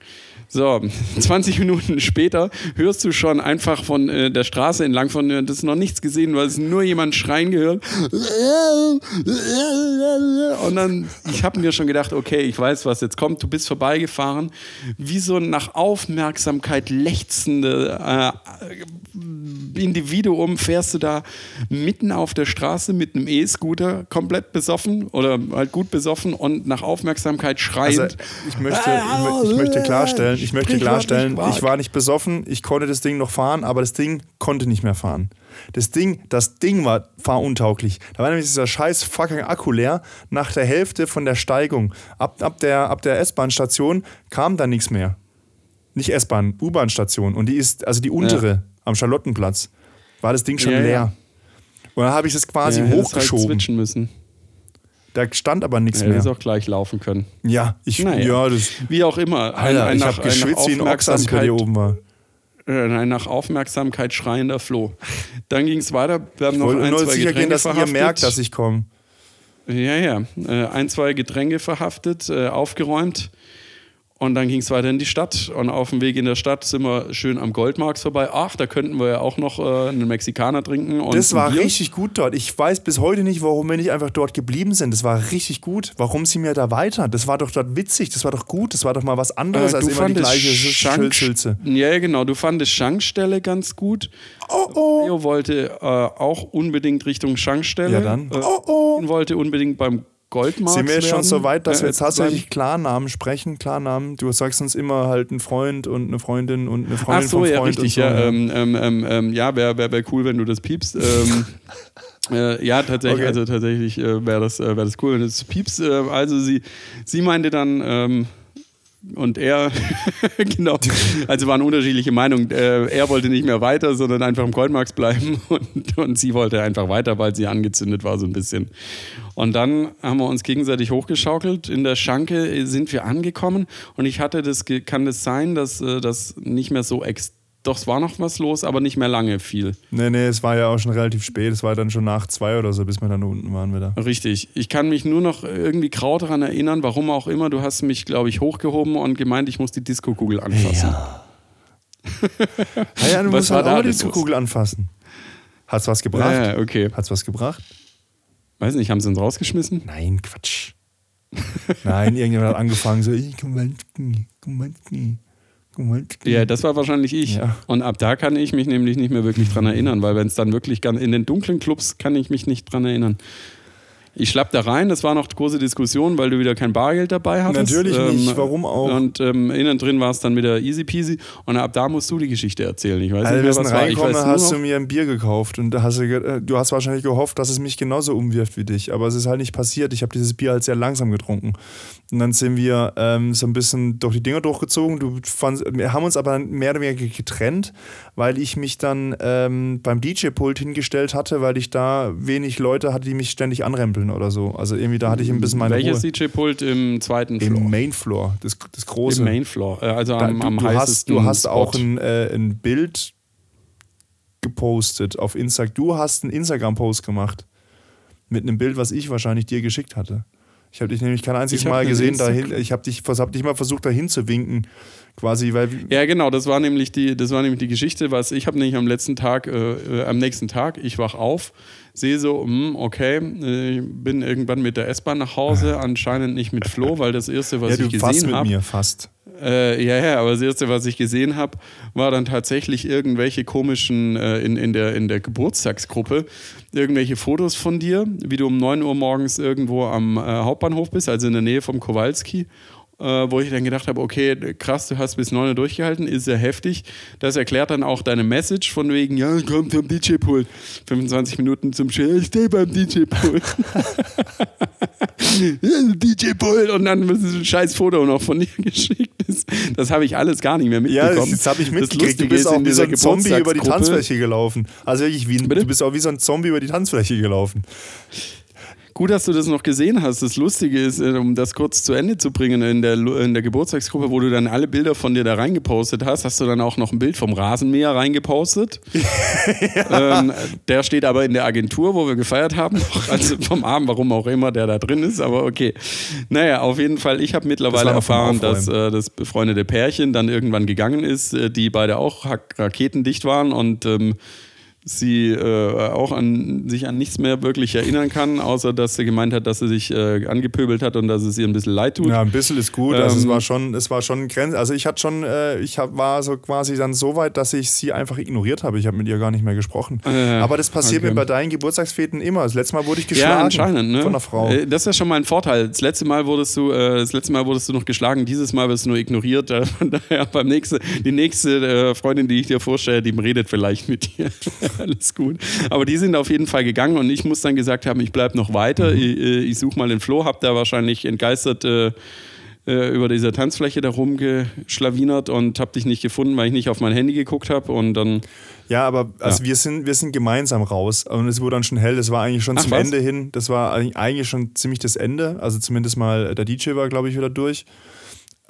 So, 20 Minuten später hörst du schon einfach von äh, der Straße entlang von, äh, das ist noch nichts gesehen, weil es nur jemand schreien gehört. Und dann, ich habe mir schon gedacht, okay, ich weiß, was jetzt kommt. Du bist vorbeigefahren, wie so ein nach Aufmerksamkeit lechzende äh, Individuum fährst du da mitten auf der Straße mit einem E-Scooter komplett besoffen oder halt gut besoffen und nach Aufmerksamkeit schreiend. Also, ich möchte, ich, ich möchte klarstellen, ich möchte klarstellen, ich war nicht besoffen, ich konnte das Ding noch fahren, aber das Ding konnte nicht mehr fahren. Das Ding, das Ding war fahruntauglich. Da war nämlich dieser scheiß fucking Akku leer nach der Hälfte von der Steigung. Ab, ab der, ab der S-Bahn-Station kam da nichts mehr. Nicht S-Bahn, U-Bahn-Station. Und die ist, also die untere am Charlottenplatz, war das Ding schon Ja, ja. leer. Und dann habe ich es quasi Ja, halt hochgeschoben. switchen müssen. Da stand aber nichts Ja, mehr. hättest auch gleich laufen können. Ja, ich, Naja. ja, das, Wie auch immer. Ein, Alter, ein ich nach- habe geschwitzt wie ein Ochs, als ich bei dir oben war. äh, ein nach Aufmerksamkeit schreiender Floh. Dann ging es weiter. Wir haben Ich noch ein, nur zwei sicher Getränke gehen, dass verhaftet. ihr merkt, dass ich komme. Ja, ja. Äh, ein, zwei Getränke verhaftet, äh, aufgeräumt. Und dann ging es weiter in die Stadt. Und auf dem Weg in der Stadt sind wir schön am Goldmarks vorbei. Ach, da könnten wir ja auch noch äh, einen Mexikaner trinken. Und Das war richtig gut dort. Ich weiß bis heute nicht, warum wir nicht einfach dort geblieben sind. Das war richtig gut. Warum sie mir da weiter? Das war doch dort witzig. Das war doch gut. Das war doch mal was anderes Äh, als immer die gleiche Schildhülse. Ja, genau. Du fandest Schankstelle ganz gut. Oh, oh. Leo wollte äh, auch unbedingt Richtung Schankstelle. Ja, dann. Äh, Oh, oh. wollte unbedingt beim Goldmarks Sind wir jetzt schon so weit, dass Äh, wir jetzt tatsächlich Klarnamen sprechen? Klarnamen. Du sagst uns immer halt ein Freund und eine Freundin und eine Ach Freundin so, vom ja, Freund richtig. und so. ja, ähm, ähm, ähm, ähm, ja wäre wär, wär cool, wenn du das piepst. Ähm, äh, ja, tatsächlich, Okay. also tatsächlich äh, wäre das, äh, wär das cool, wenn du das piepst. Äh, also sie, sie meinte dann, ähm, und er, genau, also waren unterschiedliche Meinungen. Äh, er wollte nicht mehr weiter, sondern einfach im Goldmarks bleiben und, und sie wollte einfach weiter, weil sie angezündet war so ein bisschen. Und dann haben wir uns gegenseitig hochgeschaukelt. In der Schanke sind wir angekommen und ich hatte das, kann das sein, dass äh, das nicht mehr so ex doch, es war noch was los, aber nicht mehr lange viel. Nee, nee, es war ja auch schon relativ spät. Es war dann schon nach zwei oder so, bis wir dann unten waren wieder. Richtig. Ich kann mich nur noch irgendwie grau daran erinnern, warum auch immer. Du hast mich, glaube ich, hochgehoben und gemeint, ich muss die Disco-Kugel anfassen. Ah ja, du Was musst halt auch mal die denn los? Kugel anfassen. Hat's was gebracht? Ja, ja, okay. Hat's was gebracht? Weiß nicht, haben sie uns rausgeschmissen? Nein, Quatsch. Nein, irgendjemand hat angefangen so, "Ey, Komanski, Komanski, Ja, das war wahrscheinlich ich. Ja. Und ab da kann ich mich nämlich nicht mehr wirklich dran erinnern, weil wenn es dann wirklich ganz in den dunklen Clubs kann ich mich nicht dran erinnern. Ich schlapp da rein, das war noch große Diskussion, weil du wieder kein Bargeld dabei hattest. Natürlich nicht, warum auch? Und ähm, innen drin war es dann wieder easy peasy. Und ab da musst du die Geschichte erzählen. Ich weiß Als nicht mehr, was war. Ich weiß hast du mir ein Bier gekauft und hast du, äh, du hast wahrscheinlich gehofft, dass es mich genauso umwirft wie dich, aber es ist halt nicht passiert. Ich habe dieses Bier halt sehr langsam getrunken. Und dann sind wir ähm, so ein bisschen durch die Dinger durchgezogen. Du fandst, wir haben uns aber mehr oder weniger getrennt, weil ich mich dann ähm, beim DJ-Pult hingestellt hatte, weil ich da wenig Leute hatte, die mich ständig anrempeln oder so. Also irgendwie da hatte ich ein bisschen meine welches. DJ-Pult im zweiten Floor? Im Main Floor, das, das große. Im Main Floor. Äh, Also Da, am, du, am du, hast, heißesten du hast Spot. auch ein, äh, ein Bild gepostet auf Instagram. Du hast einen Instagram-Post gemacht mit einem Bild, was ich wahrscheinlich dir geschickt hatte. Ich habe dich nämlich kein einziges Mal gesehen, dahin, ich habe dich, hab dich mal versucht, dahin zu winken. Quasi, weil. Ja, genau, das war nämlich die, das war nämlich die Geschichte, was ich habe nämlich am letzten Tag, äh, äh, am nächsten Tag, ich wach auf, sehe so, hm, okay, äh, bin irgendwann mit der S-Bahn nach Hause, anscheinend nicht mit Flo, weil das erste, was ja, ich fast gesehen mit habe, mir, fast. Äh, ja, ja, aber das erste, was ich gesehen habe, war dann tatsächlich irgendwelche komischen, äh, in, in, der, in der Geburtstagsgruppe, irgendwelche Fotos von dir, wie du um 9 Uhr morgens irgendwo am äh, Hauptbahnhof bist, also in der Nähe vom Kowalski. Äh, wo ich dann gedacht habe, okay, krass, du hast bis 9 Uhr durchgehalten, ist sehr heftig. Das erklärt dann auch deine Message von wegen, ja, komm zum DJ-Pult. 25 Minuten zum Chill, ich stehe beim DJ-Pult. DJ-Pult und dann ist ein scheiß Foto noch von dir geschickt. Das, das habe ich alles gar nicht mehr Ja, mitbekommen. das, das habe ich Das mitgekriegt. Du bist ist, auch in wie so ein Zombie über die Tanzfläche gelaufen. Also wirklich, wie, du bist auch wie so ein Zombie über die Tanzfläche gelaufen. Gut, dass du das noch gesehen hast. Das Lustige ist, äh, um das kurz zu Ende zu bringen, in der, in der Geburtstagsgruppe, wo du dann alle Bilder von dir da reingepostet hast, hast du dann auch noch ein Bild vom Rasenmäher reingepostet. ähm, der steht aber in der Agentur, wo wir gefeiert haben, also vom Abend, warum auch immer der da drin ist, aber okay. Naja, auf jeden Fall, ich habe mittlerweile vom erfahren, dass äh, das befreundete Pärchen dann irgendwann gegangen ist, äh, die beide auch raketendicht waren und ähm, sie äh, auch an sich an nichts mehr wirklich erinnern kann, außer dass sie gemeint hat, dass sie sich äh, angepöbelt hat und dass es ihr ein bisschen leid tut. Ja, ein bisschen ist gut. Also es Ähm, war schon, es war schon Grenze. Also ich hatte schon, äh, ich hab, war so quasi dann so weit, dass ich sie einfach ignoriert habe. Ich habe mit ihr gar nicht mehr gesprochen. Äh, Aber das passiert okay. mir bei deinen Geburtstagsfeten immer. Das letzte Mal wurde ich Ja, geschlagen anscheinend, ne? von einer Frau. Äh, Das ist ja schon mal ein Vorteil. Das letzte Mal wurdest du, äh, das letzte Mal wurdest du noch geschlagen, dieses Mal wirst du nur ignoriert. Von daher beim nächsten, die nächste Freundin, die ich dir vorstelle, die redet vielleicht mit dir. Alles gut. Aber die sind auf jeden Fall gegangen und ich muss dann gesagt haben, ich bleibe noch weiter. Mhm. Ich, äh, ich suche mal den Flo, hab da wahrscheinlich entgeistert äh, äh, über dieser Tanzfläche da rumgeschlawinert und hab dich nicht gefunden, weil ich nicht auf mein Handy geguckt habe und dann Ja, aber also wir, sind, wir sind gemeinsam raus und es wurde dann schon hell. Das war eigentlich schon Ach, zum was? Ende hin. Das war eigentlich- eigentlich schon ziemlich das Ende. Also zumindest mal der DJ war, glaube ich, wieder durch.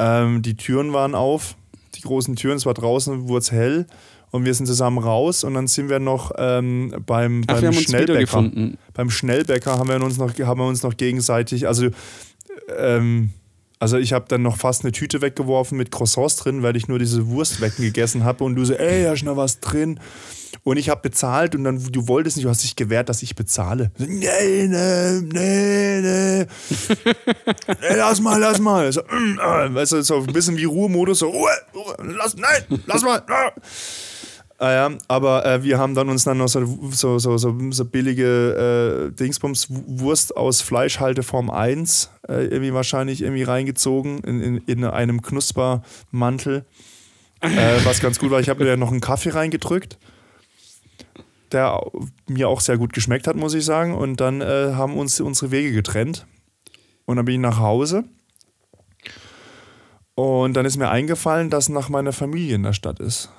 Ähm, die Türen waren auf, die großen Türen. Es war draußen, wurde es hell. Und wir sind zusammen raus und dann sind wir noch ähm, beim, Ach, beim Schnellbäcker. Beim Schnellbäcker haben wir uns noch, haben wir uns noch gegenseitig, also ähm, also ich habe dann noch fast eine Tüte weggeworfen mit Croissants drin, weil ich nur diese Wurstwecken gegessen habe und du so, ey, da ist noch was drin. Und ich habe bezahlt und dann, du wolltest nicht, du hast dich gewehrt, dass ich bezahle. So, Nee, nee, nee, nee. nee lass mal, lass mal. So, mm, äh, weißt du, so ein bisschen wie Ruhemodus, so, Ruhe, Ruhe, lass, nein, lass mal. Ah. Ah ja, aber äh, wir haben dann uns dann noch so, so, so, so, so billige äh, Dingsbums Wurst aus Fleischhalteform 1 äh, irgendwie wahrscheinlich irgendwie reingezogen in, in, in einem Knuspermantel. Äh, was ganz gut war, ich habe mir noch einen Kaffee reingedrückt, der mir auch sehr gut geschmeckt hat, muss ich sagen. Und dann äh, haben uns unsere Wege getrennt. Und dann bin ich nach Hause. Und dann ist mir eingefallen, dass nach meiner Familie in der Stadt ist.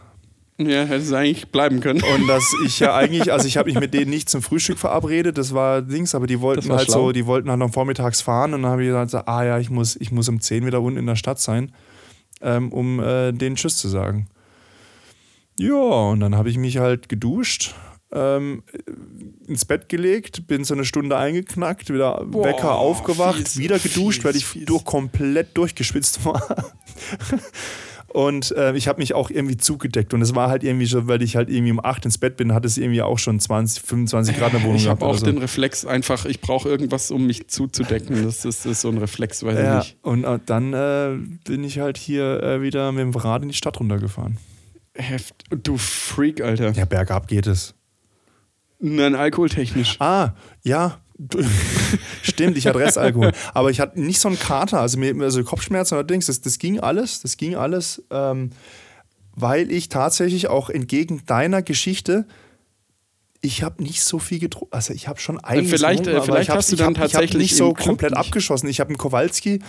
Ja, hätte es eigentlich bleiben können. Und dass ich ja eigentlich, also ich habe mich mit denen nicht zum Frühstück verabredet, das war Dings, aber die wollten halt schlau. so, die wollten halt noch vormittags fahren und dann habe ich gesagt, ah ja, ich muss, ich muss um 10 wieder unten in der Stadt sein, ähm, um äh, denen Tschüss zu sagen. Ja, und dann habe ich mich halt geduscht, ähm, ins Bett gelegt, bin so eine Stunde eingeknackt, wieder Boah, Wecker aufgewacht, fies, wieder geduscht, weil ich fies, fies. durch, komplett durchgeschwitzt war. Und äh, ich habe mich auch irgendwie zugedeckt. Und es war halt irgendwie so, weil ich halt irgendwie um 8 ins Bett bin, hat es irgendwie auch schon 20, 25 Grad in der Wohnung Ich gehabt. habe auch so. den Reflex einfach, ich brauche irgendwas, um mich zuzudecken. Das ist, das ist so ein Reflex, weiß ich ja, nicht. und äh, dann äh, bin ich halt hier äh, wieder mit dem Rad in die Stadt runtergefahren. Heft. Du Freak, Alter. Ja, bergab geht es. Nein, alkoholtechnisch. Ah, ja. Stimmt, ich hatte Restalkohol. Aber ich hatte nicht so einen Kater, also, mir, also Kopfschmerzen oder Dings. Das, das ging alles, das ging alles, ähm, weil ich tatsächlich auch entgegen deiner Geschichte, ich habe nicht so viel getrunken. Also ich habe schon einiges Vielleicht, getrunken, äh, aber vielleicht ich hast du ich dann hab, ich tatsächlich hab nicht so komplett nicht- abgeschossen. Ich habe einen Kowalski.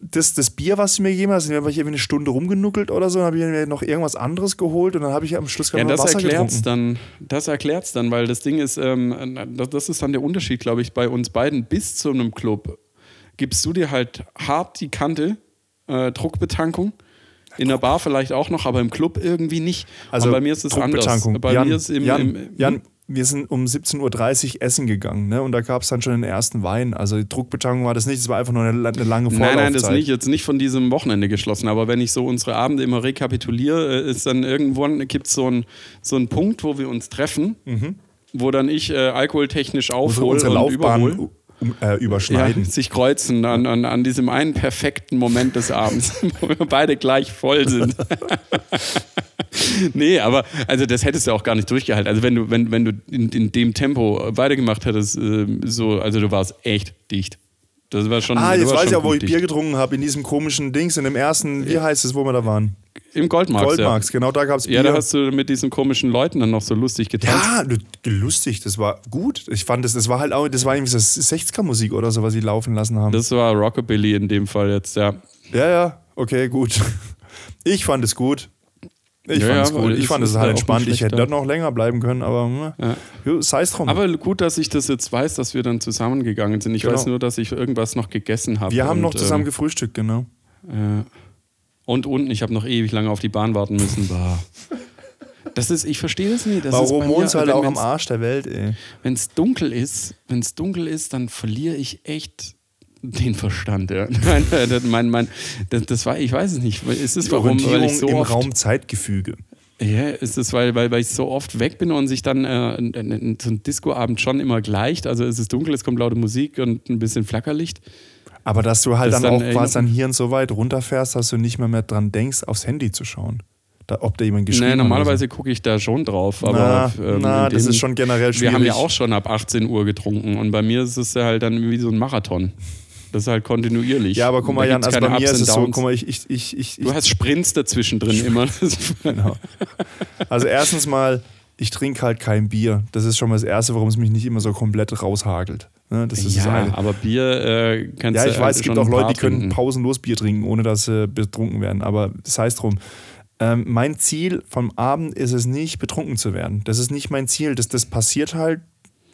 Das, das Bier, was du mir gegeben da habe ich irgendwie eine Stunde rumgenuckelt oder so, dann habe ich mir noch irgendwas anderes geholt und dann habe ich am Schluss Ja, gerade das Wasser erklärt's getrunken. dann. Das erklärt's dann, weil das Ding ist, ähm, das, das ist dann der Unterschied, glaube ich, bei uns beiden. Bis zu einem Club gibst du dir halt hart die Kante, äh, Druckbetankung. In der Bar vielleicht auch noch, aber im Club irgendwie nicht. Also Und bei mir ist es anders. Bei Jan, mir ist im, Jan, im, im Jan, wir sind um 17.30 Uhr essen gegangen, ne? Und da gab es dann schon den ersten Wein. Also Druckbetankung war das nicht, es war einfach nur eine, eine lange Vorlaufzeit. Nein, nein, das nicht, jetzt nicht von diesem Wochenende geschlossen, aber wenn ich so unsere Abende immer rekapituliere, äh, ist dann irgendwann gibt es so einen so einen Punkt, wo wir uns treffen, wo dann ich äh, alkoholtechnisch Unsere, aufhole unsere und überhole. Um, äh, überschneiden. Ja, sich kreuzen an, an, an diesem einen perfekten Moment des Abends, wo wir beide gleich voll sind. nee, aber also das hättest du auch gar nicht durchgehalten. Also wenn du, wenn, wenn du in, in dem Tempo weitergemacht hättest, äh, so, also du warst echt dicht. Das war schon. Ah, jetzt weiß ich auch, wo ich dicht. Bier getrunken habe, in diesem komischen Dings, in dem ersten, wie heißt es, wo wir da waren? Im Goldmarks. Goldmarks, genau, da gab es Bier. Ja. ja, da hast du mit diesen komischen Leuten dann noch so lustig getanzt. Ja, lustig, das war gut. Ich fand das, das war halt auch, das war irgendwie so 60er-Musik oder so, was sie laufen lassen haben. Das war Rockabilly in dem Fall jetzt, ja. ja, ja, okay, gut. Ich fand es gut. Ich Ja, fand es ja, gut. Ich fand es ja halt entspannt. Ich hätte dort noch länger bleiben können, aber ja. Jo, sei es drum. Aber gut, dass ich das jetzt weiß, dass wir dann zusammengegangen sind. Ich Genau. weiß nur, dass ich irgendwas noch gegessen habe. wir haben noch zusammen ähm, gefrühstückt, genau. Ja. Und unten, ich habe noch ewig lange auf die Bahn warten müssen. Bah. Das ist, ich verstehe das nicht. Das ist Warum wohnst du halt auch am Arsch der Welt, ey? Wenn es dunkel ist, wenn es dunkel ist, dann verliere ich echt den Verstand. Ja. Nein, mein, mein, das, das war, ich weiß es nicht. Ist es warum? Weil ich so im oft, Raum-Zeitgefüge. Ja, ist es, weil, weil, weil ich so oft weg bin und sich dann äh, so ein Discoabend schon immer gleicht. Also es ist dunkel, es kommt laute Musik und ein bisschen Flackerlicht. Aber dass du halt Das dann, dann, auch quasi dann Hirn so weit runterfährst, dass du nicht mehr, mehr dran denkst, aufs Handy zu schauen. Da, ob da jemand geschrieben Naja, hat. normalerweise gucke ich da schon drauf. Aber Na, ähm, na, das dem- ist schon generell schwierig. Wir haben ja auch schon ab 18 Uhr getrunken und bei mir ist es ja halt dann wie so ein Marathon. Das ist halt kontinuierlich. Ja, aber guck mal, Jan, also bei mir ist es so, guck mal, ich, ich, ich, ich, ich Du hast Sprints dazwischen drin immer. Genau. Also erstens mal, ich trinke halt kein Bier. Das ist schon mal das Erste, warum es mich nicht immer so komplett raushagelt. Ne, Das ist das ja, eine. aber Bier äh, kannst Ja, du ich halt weiß, es gibt auch Leute, die können trinken. pausenlos Bier trinken, ohne dass sie betrunken werden. Aber das heißt drum. Ähm, mein Ziel vom Abend ist es nicht, betrunken zu werden. Das ist nicht mein Ziel. Das, das passiert halt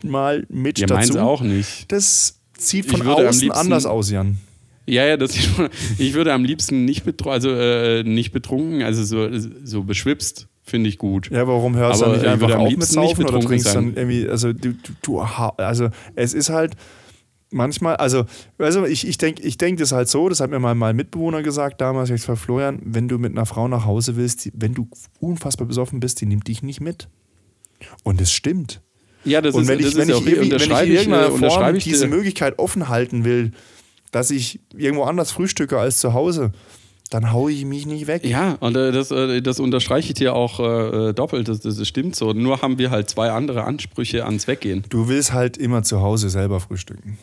mal mit Ja, dazu. auch nicht. Das sieht Ich von außen liebsten- anders aus, Jan. Ja, ja, das schon, ich würde am liebsten nicht, betru also, äh, nicht betrunken, also so, so beschwipst, finde ich gut. Ja, warum hörst du Aber nicht ich einfach auf mit Saufen oder trinkst sein. dann irgendwie, also du, du, du also es ist halt manchmal, also, also ich, ich denke ich denk das halt so, das hat mir mal mein Mitbewohner gesagt damals, ich war Florian, wenn du mit einer Frau nach Hause willst, die, wenn du unfassbar besoffen bist, die nimmt dich nicht mit. Und es stimmt. Ja, das Und ist, wenn ich, das wenn ist ich, wenn ich in unterschreibe ich, irgendeiner äh, Form ich diese. Möglichkeit offen halten will, dass ich irgendwo anders frühstücke als zu Hause, dann haue ich mich nicht weg. Ja, und äh, das, äh, das unterstreiche ich dir auch äh, äh, doppelt, das, das stimmt so. Nur haben wir halt zwei andere Ansprüche ans Weggehen. Du willst halt immer zu Hause selber frühstücken.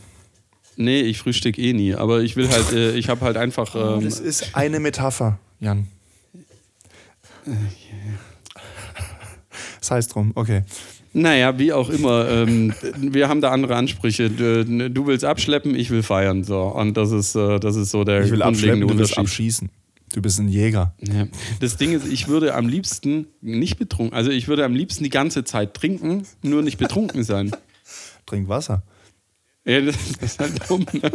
Nee, ich frühstück eh nie, aber ich will halt, äh, ich habe halt einfach. Ähm, Das ist eine Metapher, Jan. Das heißt drum, okay. naja, wie auch immer, ähm, wir haben da andere Ansprüche. Du, du willst abschleppen, ich will feiern. So. Und das ist, äh, das ist so der Ich will abschleppen, grundlegende du willst Unterschied. abschießen. Du bist ein Jäger. Ja. Das Ding ist, ich würde am liebsten nicht betrunken, also ich würde am liebsten die ganze Zeit trinken, nur nicht betrunken sein. Trink Wasser. Ja, das ist halt dumm. Ne?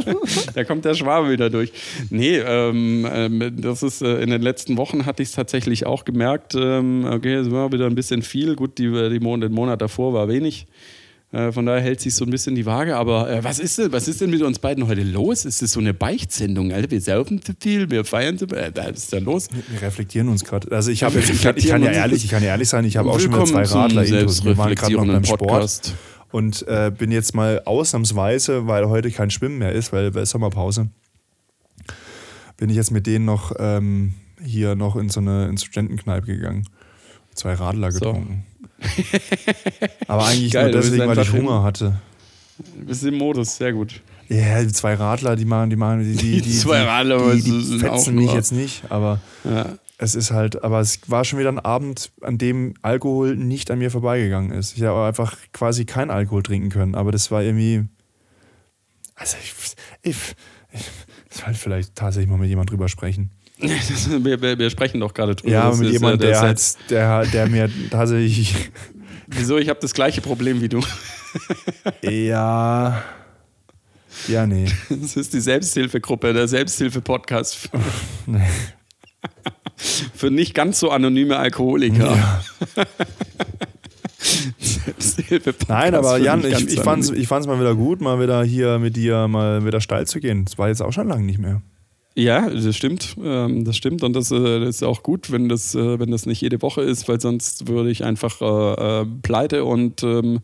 Da kommt der Schwabe wieder durch. Nee, ähm, ähm, das ist äh, in den letzten Wochen hatte ich es tatsächlich auch gemerkt. Ähm, okay, es war wieder ein bisschen viel. Gut, die, die Mon den Monat davor war wenig. Äh, von daher hält sich so ein bisschen die Waage. Aber äh, was, ist denn, was ist denn mit uns beiden heute los? Ist das so eine Beichtsendung? Alter, wir saufen zu viel, wir feiern zu viel. Äh, was ist da los? Wir reflektieren uns gerade. Also ich, hab jetzt, ich, kann, ich kann ja ehrlich, ich kann ja ehrlich sein, ich habe auch schon Willkommen zwei Radler intus Wir waren gerade noch beim Sport Podcast. und äh, bin jetzt mal ausnahmsweise, weil heute kein Schwimmen mehr ist, weil, weil Sommerpause, bin ich jetzt mit denen noch ähm, hier noch in so eine in Studentenkneipe gegangen. Zwei Radler So. Aber eigentlich Geil, nur deswegen, weil ich Hunger hatte. Bist im Modus, sehr gut. Ja, die zwei Radler, die machen, die machen, die, die, die, zwei Radler, die, die, die fetzen mich jetzt nicht, aber Ja. es ist halt, aber es war schon wieder ein Abend, an dem Alkohol nicht an mir vorbeigegangen ist. Ich habe einfach quasi kein Alkohol trinken können, aber das war irgendwie, also ich, ich, ich ich sollte vielleicht tatsächlich mal mit jemand drüber sprechen. Wir, wir, wir sprechen doch gerade drüber. Ja, Das mit äh, der, das halt, der, der mir tatsächlich, Wieso? Ich habe das gleiche Problem wie du. ja, ja, nee. Das ist die Selbsthilfegruppe, der Selbsthilfe-Podcast für, nee. für nicht ganz so anonyme Alkoholiker. dieselbe Nein, aber Jan, ich, ich fand es ich fand's mal wieder gut, mal wieder hier mit dir mal wieder steil zu gehen. Das war jetzt auch schon lange nicht mehr. Ja, das stimmt. Ähm, das stimmt und das, äh, das, ist auch gut, wenn das, äh, wenn das nicht jede Woche ist, weil sonst würde ich einfach äh, äh, pleite und, ähm,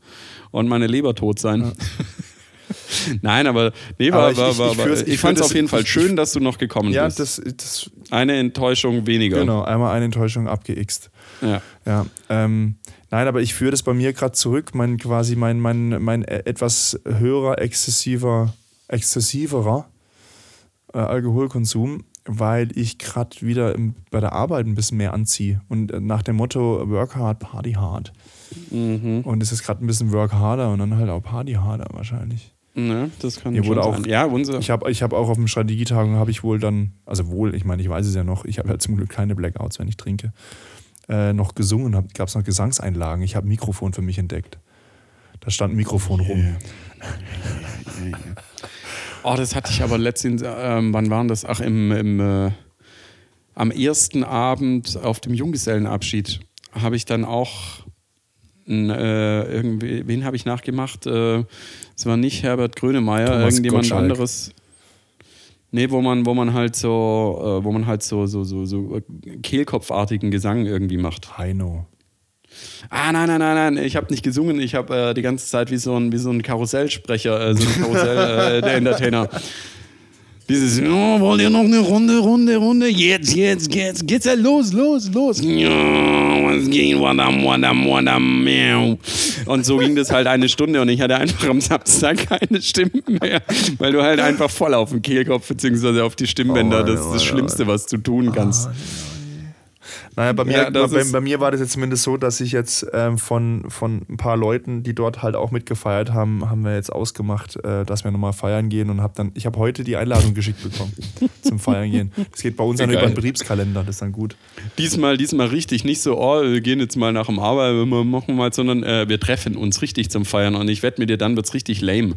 und meine Leber tot sein. Ja. Nein, aber nee, war, aber ich, war, war, ich, ich, ich fand es auf jeden Fall schön, dass du noch gekommen ja, bist. Das, das, eine Enttäuschung weniger. Genau, einmal eine Enttäuschung abgeixt. Ja. ja ähm, nein, aber ich führe das bei mir gerade zurück, mein quasi mein, mein, mein etwas höherer, exzessiver, exzessiverer äh, Alkoholkonsum, weil ich gerade wieder im, bei der Arbeit ein bisschen mehr anziehe. Und äh, nach dem Motto Work hard, Party hard. Mhm. Und es ist gerade ein bisschen Work harder und dann halt auch Party harder wahrscheinlich. Ne, das kann Hier wurde auch, sein. Ja, unser. Ich habe ich hab auch auf dem Strategietagung habe ich wohl dann, also wohl, ich meine, ich weiß es ja noch, ich habe ja zum Glück keine Blackouts, wenn ich trinke, äh, noch gesungen, gab es noch Gesangseinlagen. Ich habe ein Mikrofon für mich entdeckt. Da stand ein Mikrofon rum. Yeah. Oh, das hatte ich aber letztens, ähm, wann waren das? Ach, im, im äh, am ersten Abend auf dem Junggesellenabschied habe ich dann auch äh, irgendwie, wen habe ich nachgemacht? Äh, es war nicht Herbert Grönemeyer, Thomas irgendjemand Gottschalk. anderes. Nee, wo man, wo man halt so, äh, wo man halt so, so, so, so Kehlkopfartigen Gesang irgendwie macht. Heino. Ah, nein, nein, nein, nein, ich habe nicht gesungen, ich habe äh, die ganze Zeit wie so ein, wie so ein Karussellsprecher, äh, so ein Karussell, äh, der Entertainer. Dieses, oh, wollt ihr noch eine Runde, Runde, Runde? Jetzt, jetzt, jetzt, geht's ja los, los, los. Was ging, wadam, wadam, wadam, miau. Und so ging das halt eine Stunde und ich hatte einfach am Samstag keine Stimmen mehr, weil du halt einfach voll auf den Kehlkopf bzw. auf die Stimmbänder, oh, das ist das Schlimmste, was du tun kannst. Oh, naja, bei mir, ja, bei, bei, mir war das jetzt zumindest so, dass ich jetzt ähm, von, von ein paar Leuten, die dort halt auch mitgefeiert haben, haben wir jetzt ausgemacht, äh, dass wir nochmal feiern gehen und habe dann, ich habe heute die Einladung geschickt bekommen zum Feiern gehen. Das geht bei uns dann über den Betriebskalender, das ist dann gut. Diesmal, diesmal richtig, nicht so, oh, wir gehen jetzt mal nach dem Arbeit, wir machen mal, sondern äh, wir treffen uns richtig zum Feiern und ich wette mit dir, dann wird es richtig lame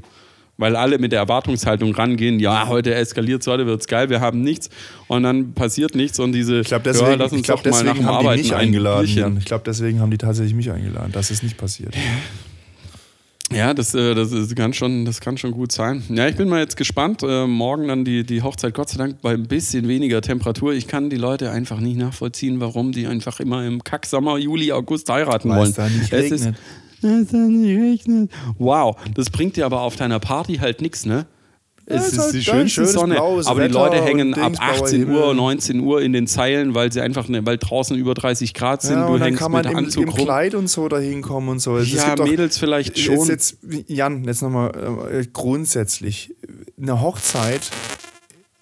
weil alle mit der Erwartungshaltung rangehen, ja, heute eskaliert es, heute wird es geil, wir haben nichts und dann passiert nichts und diese, ich glaube, deswegen, ja, lass uns glaub, doch mal nach dem haben Arbeiten die mich eingeladen. Ich glaube, deswegen haben die tatsächlich mich eingeladen. Das ist nicht passiert. Ja, das, äh, das, ist, kann schon, das kann schon gut sein. Ja, ich bin mal jetzt gespannt. Äh, morgen dann die, die Hochzeit, Gott sei Dank, bei ein bisschen weniger Temperatur. Ich kann die Leute einfach nicht nachvollziehen, warum die einfach immer im Kacksommer, Juli, August heiraten Weil wollen. Es da nicht es regnet. Ist, Wow, das bringt dir aber auf deiner Party halt nichts, ne? Es ist, halt die schönste Sonne, aber die Leute hängen ab 18 Uhr, 19 Uhr in den Zeilen, weil sie einfach, ne, weil draußen über 30 Grad sind. Ja, du hängst kann man mit im, Anzug im Kleid und so da hinkommen und so. Es ja, Mädels doch, vielleicht schon. Jetzt, Jan, jetzt nochmal äh, grundsätzlich. Eine Hochzeit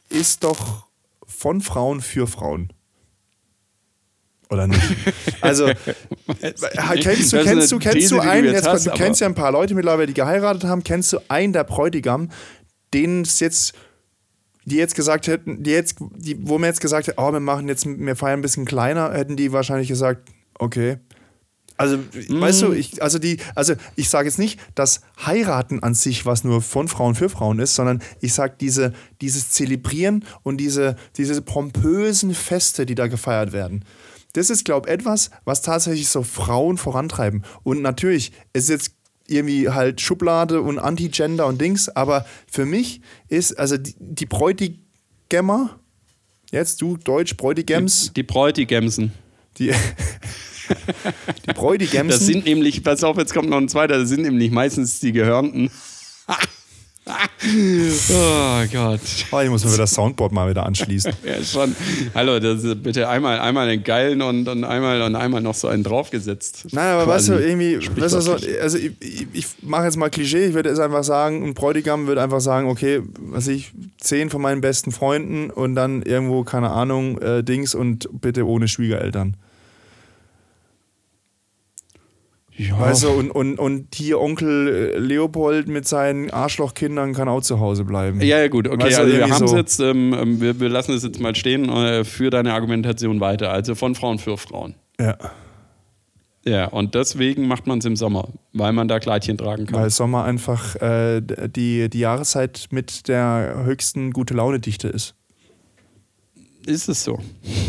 ist doch von Frauen für Frauen. Oder nicht? Also, äh, kennst du, kennst du, kennst du einen, jetzt, hast, du kennst ja ein paar Leute mittlerweile, die geheiratet haben, kennst du einen der Bräutigam, denen es jetzt die jetzt gesagt hätten, die jetzt, die, wo man jetzt gesagt hätte, oh, wir machen jetzt, wir feiern ein bisschen kleiner, hätten die wahrscheinlich gesagt, okay. Also, mm. weißt du, ich, also die, also ich sage jetzt nicht, dass heiraten an sich was nur von Frauen für Frauen ist, sondern ich sage diese, dieses Zelebrieren und diese, diese pompösen Feste, die da gefeiert werden. Das ist, glaube ich, etwas, was tatsächlich so Frauen vorantreiben. Und natürlich, ist jetzt irgendwie halt Schublade und Anti-Gender und Dings, aber für mich ist, also die, die Bräutigammer, jetzt du Deutsch, Bräutigams. Die, die Bräutigamsen. Die, die Bräutigamsen. Das sind nämlich, pass auf, jetzt kommt noch ein zweiter, das sind nämlich meistens die Gehörnten. oh Gott. Oh, ich muss mir das Soundboard mal wieder anschließen. ja, schon. Hallo, das ist bitte einmal, einmal einen geilen und, und, einmal, und einmal noch so einen draufgesetzt. Nein, aber weißt du, irgendwie, weißt du, so, also ich, ich, ich mache jetzt mal Klischee, ich würde jetzt einfach sagen, ein Bräutigam würde einfach sagen, okay, was ich, zehn von meinen besten Freunden und dann irgendwo, keine Ahnung, äh, Dings und bitte ohne Schwiegereltern. Ja. Weißt du, und, und, und hier Onkel äh, Leopold mit seinen Arschlochkindern kann auch zu Hause bleiben. Ja, ja, gut, okay. Weißt also wir haben es so jetzt, ähm, ähm, wir, wir lassen es jetzt mal stehen äh, für deine Argumentation weiter. Also von Frauen für Frauen. Ja. Ja, und deswegen macht man es im Sommer, weil man da Kleidchen tragen kann. Weil Sommer einfach äh, die, die Jahreszeit mit der höchsten gute Laune Dichte ist. Ist es so.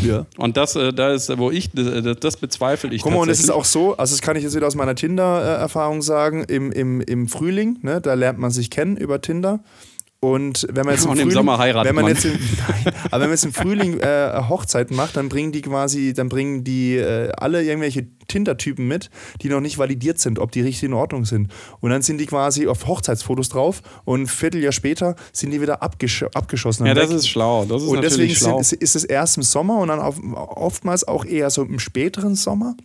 Ja. Und das, äh, da ist, wo ich, das, das bezweifle ich Guck mal, und es ist auch so, also das kann ich jetzt wieder aus meiner Tinder-Erfahrung sagen, im, im, im Frühling, ne, da lernt man sich kennen über Tinder. Und wenn man jetzt im, Frühling, Sommer heiratet wenn man man. jetzt im, nein, aber wenn man jetzt im Frühling äh, Hochzeiten macht, dann bringen die quasi, dann bringen die äh, alle irgendwelche Tinder-Typen mit, die noch nicht validiert sind, ob die richtig in Ordnung sind. Und dann sind die quasi auf Hochzeitsfotos drauf und ein Vierteljahr später sind die wieder abgesch abgeschossen. Ja, das weg. ist schlau. Das ist Und deswegen schlau. sind, ist es erst im Sommer und dann auf, oftmals auch eher so im späteren Sommer.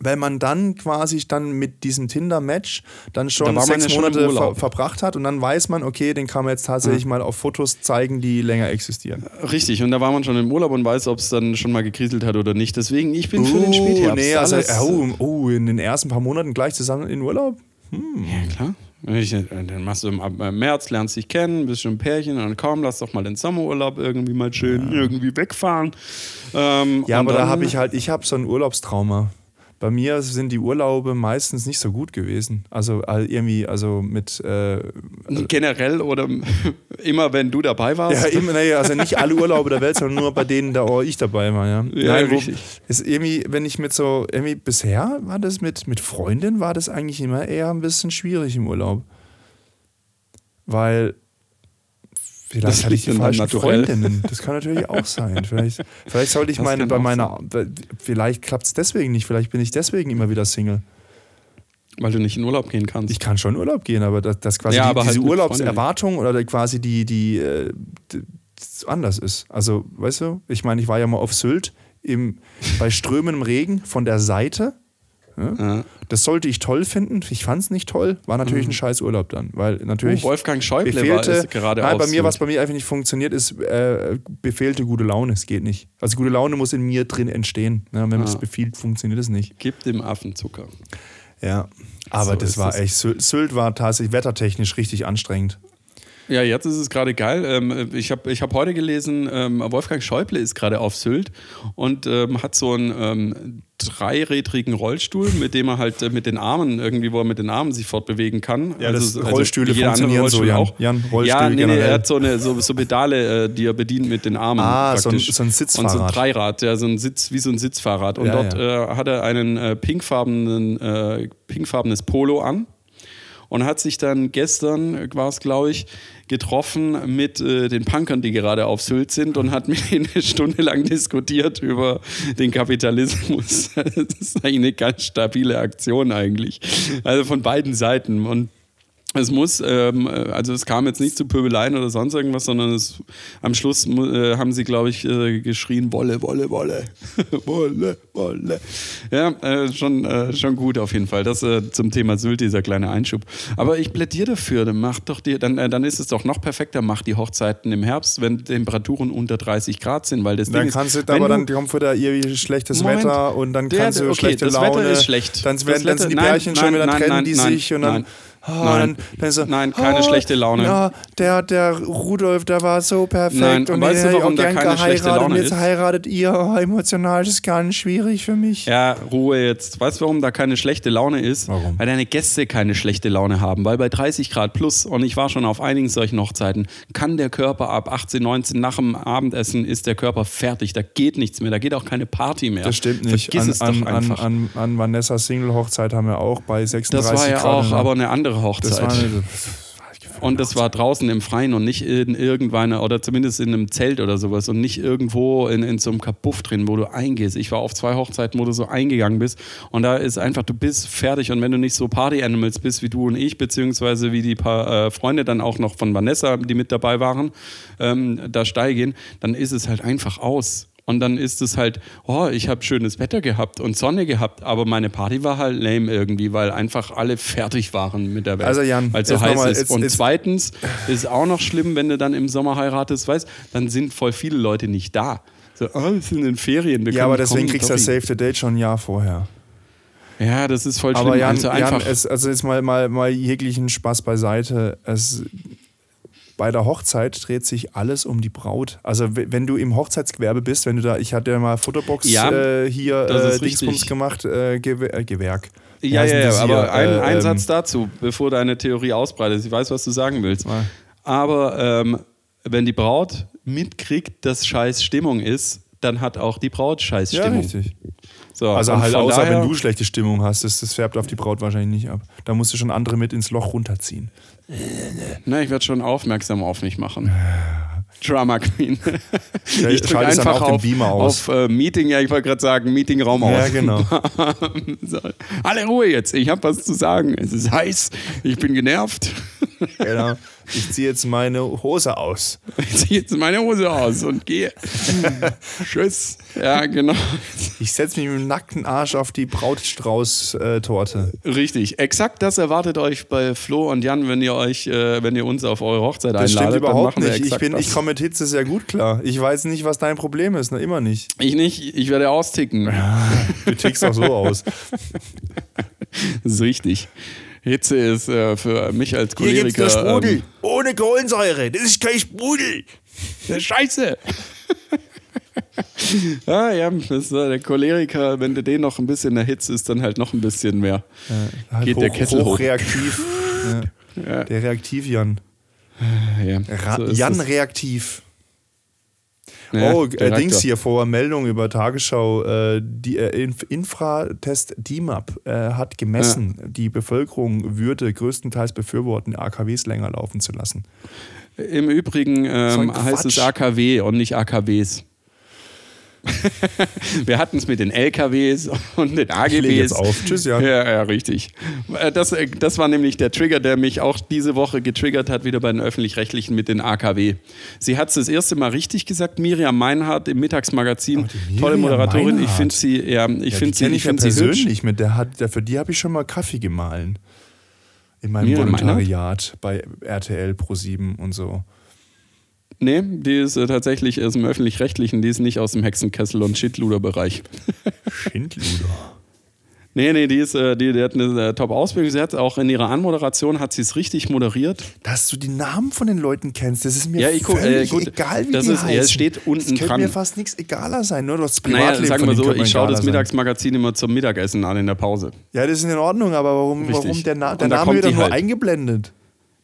Weil man dann quasi dann mit diesem Tinder-Match dann Da schon man sechs ja schon Monate ver verbracht hat und dann weiß man, okay, den kann man jetzt tatsächlich mal auf Fotos zeigen, die länger existieren. Richtig, und da war man schon im Urlaub und weiß, ob es dann schon mal gekriselt hat oder nicht. Deswegen, ich bin für den Spätherbst. nee, also, oh, oh, in den ersten paar Monaten gleich zusammen in Urlaub? Ja, klar. Ich, äh, dann machst du im März, lernst dich kennen, bist schon ein Pärchen und dann komm, lass doch mal den Sommerurlaub irgendwie mal schön irgendwie wegfahren. Ähm, Ja, aber da dann- habe ich halt, ich habe so ein Urlaubstrauma. Bei mir sind die Urlaube meistens nicht so gut gewesen. Also irgendwie, also mit äh, Generell oder immer wenn du dabei warst. Ja, eben, nee, also nicht alle Urlaube der Welt, sondern nur bei denen, da ich dabei war, ja. Ja, Nein, richtig. ist irgendwie, wenn ich mit so, irgendwie bisher war das mit, mit Freundin, war das eigentlich immer eher ein bisschen schwierig im Urlaub. Weil vielleicht hatte ich die falschen Naturell. Freundinnen. Das kann natürlich auch sein. Vielleicht, vielleicht sollte ich meine, bei meiner, vielleicht klappt es deswegen nicht, vielleicht bin ich deswegen immer wieder Single. Weil du nicht in Urlaub gehen kannst. Ich kann schon in Urlaub gehen, aber das, das quasi Ja, die, aber halt diese mit Urlaubserwartung oder quasi die, die, äh, d- d- anders ist. Also, weißt du, ich meine, ich war ja mal auf Sylt im, bei strömendem Regen von der Seite. Ja? Ja. Das sollte ich toll finden. Ich fand es nicht toll. War natürlich ein scheiß Urlaub dann, weil natürlich. Oh, Wolfgang Schäuble war befehlte, ist gerade nein, bei mir, was bei mir einfach nicht funktioniert, ist äh, befehlte gute Laune. Es geht nicht. Also gute Laune muss in mir drin entstehen. Ja, wenn man es Ah. befiehlt, funktioniert es nicht. Gib dem Affen Zucker. Ja. Aber So das war es. echt, Sylt war tatsächlich wettertechnisch richtig anstrengend. Ja, jetzt ist es gerade geil. Ähm, ich habe ich hab heute gelesen, ähm, Wolfgang Schäuble ist gerade auf Sylt und ähm, hat so einen dreirädrigen Rollstuhl, mit dem er halt äh, mit den Armen irgendwie, wo er mit den Armen sich fortbewegen kann. Ja, das- also Rollstühle andere funktionieren so, Jan. Rollstuhl Jan, ja, nee, nee, er hat so, eine, so, so Pedale, äh, die er bedient mit den Armen. Ah, so ein- praktisch. so ein Und so ein Sitzfahrrad. Dreirad, ja, so ein Sitz, wie so ein Sitzfahrrad. Und Ja, dort Äh, hat er einen äh, pinkfarbenen, äh, pinkfarbenes Polo an und hat sich dann gestern, war es glaube ich, getroffen mit äh, den Punkern, die gerade auf Sylt sind und hat mit ihnen eine Stunde lang diskutiert über den Kapitalismus. Das ist eigentlich eine ganz stabile Aktion eigentlich. Also von beiden Seiten. Und es muss, ähm, also es kam jetzt nicht zu Pöbeleien oder sonst irgendwas, sondern es, am Schluss äh, haben sie, glaube ich, äh, geschrien, Wolle, Wolle, Wolle, Wolle, Wolle. Ja, äh, schon, äh, schon gut auf jeden Fall. Das äh, zum Thema Sylt, dieser kleine Einschub. Aber ich plädiere dafür, dann macht doch die, dann, äh, dann ist es doch noch perfekter, macht die Hochzeiten im Herbst, wenn Temperaturen unter 30 Grad sind, weil das Dann Ding kannst du, ist, wenn aber du- dann kommt wieder irgendwie schlechtes Moment. Wetter und dann Der- kannst du okay, schlechte das Laune. Wetter ist schlecht. Dann, Das werden, dann sind die Wetter- Pärchen nein, schon wieder, nein, trennen nein, die nein, sich und dann. Nein. Ah, Nein. dann, dann so, Nein, keine ah, schlechte Laune. Ja, der, der Rudolf, der war so perfekt Nein, und weißt den du, warum da keine schlechte geheiratet und Laune jetzt ist? heiratet ihr. Oh, emotional ist ganz schwierig für mich. Ja, Ruhe jetzt. Weißt du, warum da keine schlechte Laune ist? Warum? Weil deine Gäste keine schlechte Laune haben. Weil bei 30 Grad plus, und ich war schon auf einigen solchen Hochzeiten, kann der Körper ab 18, 19 nach dem Abendessen ist der Körper fertig. Da geht nichts mehr. Da geht auch keine Party mehr. Das stimmt nicht. Vergiss An, es an, doch an, einfach. an, an Vanessas Single-Hochzeit haben wir auch bei 36 das war ja Grad. auch aber eine andere Hochzeit. das war Und das war draußen im Freien und nicht in irgendwann oder zumindest in einem Zelt oder sowas und nicht irgendwo in, in so einem Kapuff drin, wo du eingehst. Ich war auf zwei Hochzeiten, wo du so eingegangen bist und da ist einfach, du bist fertig und wenn du nicht so Party-Animals bist wie du und ich, beziehungsweise wie die paar äh, Freunde dann auch noch von Vanessa, die mit dabei waren, ähm, da steigen, dann ist es halt einfach aus. Und dann ist es halt, oh, ich habe schönes Wetter gehabt und Sonne gehabt, aber meine Party war halt lame irgendwie, weil einfach alle fertig waren mit der Welt. Also Jan, weil es so heiß nochmal, ist. jetzt- und jetzt- zweitens ist auch noch schlimm, wenn du dann im Sommer heiratest, weißt, dann sind voll viele Leute nicht da. So, oh, wir sind in Ferien. wir ja, aber deswegen kriegst du das. Save the Date schon ein Jahr vorher. Ja, das ist voll schlimm. Aber Jan, also Jan einfach, es, also jetzt mal, mal, mal jeglichen Spaß beiseite. Es, bei der Hochzeit dreht sich alles um die Braut. Also wenn du im Hochzeitsgewerbe bist, wenn du da, ich hatte ja mal Fotobox Ja, äh, hier äh, Dingsbums gemacht, äh, Gewer äh, Gewerk. Ja, ja, ja, aber ein, Äh, ein ähm, Satz dazu, bevor deine Theorie ausbreitet. Ich weiß, was du sagen willst. Mal. Aber ähm, wenn die Braut mitkriegt, dass scheiß Stimmung ist, dann hat auch die Braut scheiß Stimmung. Ja, richtig. So, Also halt außer wenn du schlechte Stimmung hast, das, das färbt auf die Braut wahrscheinlich nicht ab. Da musst du schon andere mit ins Loch runterziehen. Na, ich werde schon aufmerksam auf mich machen. Drama Queen. Ja, ich drücke schaltest dann einfach auch den auf, Beamer aus. auf äh, Meeting, ja, ich wollte gerade sagen, Meetingraum aus. Ja, genau. so. Alle Ruhe jetzt, ich habe was zu sagen. Es ist heiß, ich bin genervt. genau. Ich ziehe jetzt meine Hose aus. Ich ziehe jetzt meine Hose aus und gehe. Tschüss. Ja, genau. Ich setze mich mit dem nackten Arsch auf die Brautstrauß-Torte. Richtig. Exakt das erwartet euch bei Flo und Jan, wenn ihr euch, äh, wenn ihr uns auf eure Hochzeit Das stimmt einladet. dann überhaupt machen wir nicht. Ich, bin, das. ich komme mit Hitze sehr gut klar. Ich weiß nicht, was dein Problem ist. Ne? Immer nicht. ich nicht, ich werde austicken. Du tickst auch so aus. Das ist richtig. Hitze ist äh, für mich als Choleriker. Ähm, Ohne Kohlensäure. Das ist kein Sprudel. Das ist Scheiße. ja, ja, das ist, äh, der Choleriker, wenn du den noch ein bisschen erhitzt, ist dann halt noch ein bisschen mehr. Halt Geht der Kessel hoch. hochreaktiv. ja. Ja, Der Reaktiv-Jan. ja. So ist Jan das. reaktiv. Ja, oh, äh, Dings hier vor Meldung über Tagesschau. Äh, die äh, Inf Infratest DIMAP äh, hat gemessen, die Bevölkerung würde größtenteils befürworten, AKWs länger laufen zu lassen. Im Übrigen ähm, heißt es. AKW und nicht AKWs. Wir hatten es mit den LKWs und den AGBs. Ich jetzt auf. Tschüss, Jan. Ja, ja, richtig. Äh, Das, äh, das war nämlich der Trigger, der mich auch diese Woche getriggert hat, wieder bei den Öffentlich-Rechtlichen mit den AKW. Sie hat es das erste Mal richtig gesagt, Miriam Meinhardt im Mittagsmagazin. Oh, Tolle Moderatorin. Ich Meinhardt. finde sie, ja, ich Ja, finde sie, ich ich ja finde sie persönlich. Mit der hat, der, für die habe ich schon mal Kaffee gemahlen. In meinem Miriam Volontariat bei RTL Pro 7 und so. Nee, die ist äh, tatsächlich aus dem Öffentlich-Rechtlichen, die ist nicht aus dem Hexenkessel- und Shitluder-Bereich. Schindluder. Nee, nee, die, ist, äh, die, die hat eine äh, Top-Ausbildung. Sie hat auch in ihrer Anmoderation hat sie es richtig moderiert. Dass du die Namen von den Leuten kennst, das ist mir Ja, ich guck- völlig äh, gut, egal, wie das die ist- ja, es heißen. steht unten es könnte dran. mir fast nichts egaler sein, nur das Naja, Privatleben sagen von wir so, ich schaue das sein. Mittagsmagazin immer zum Mittagessen an in der Pause. Ja, das ist in Ordnung, aber warum, Richtig. warum der, Na der Name wird doch nur halt. eingeblendet?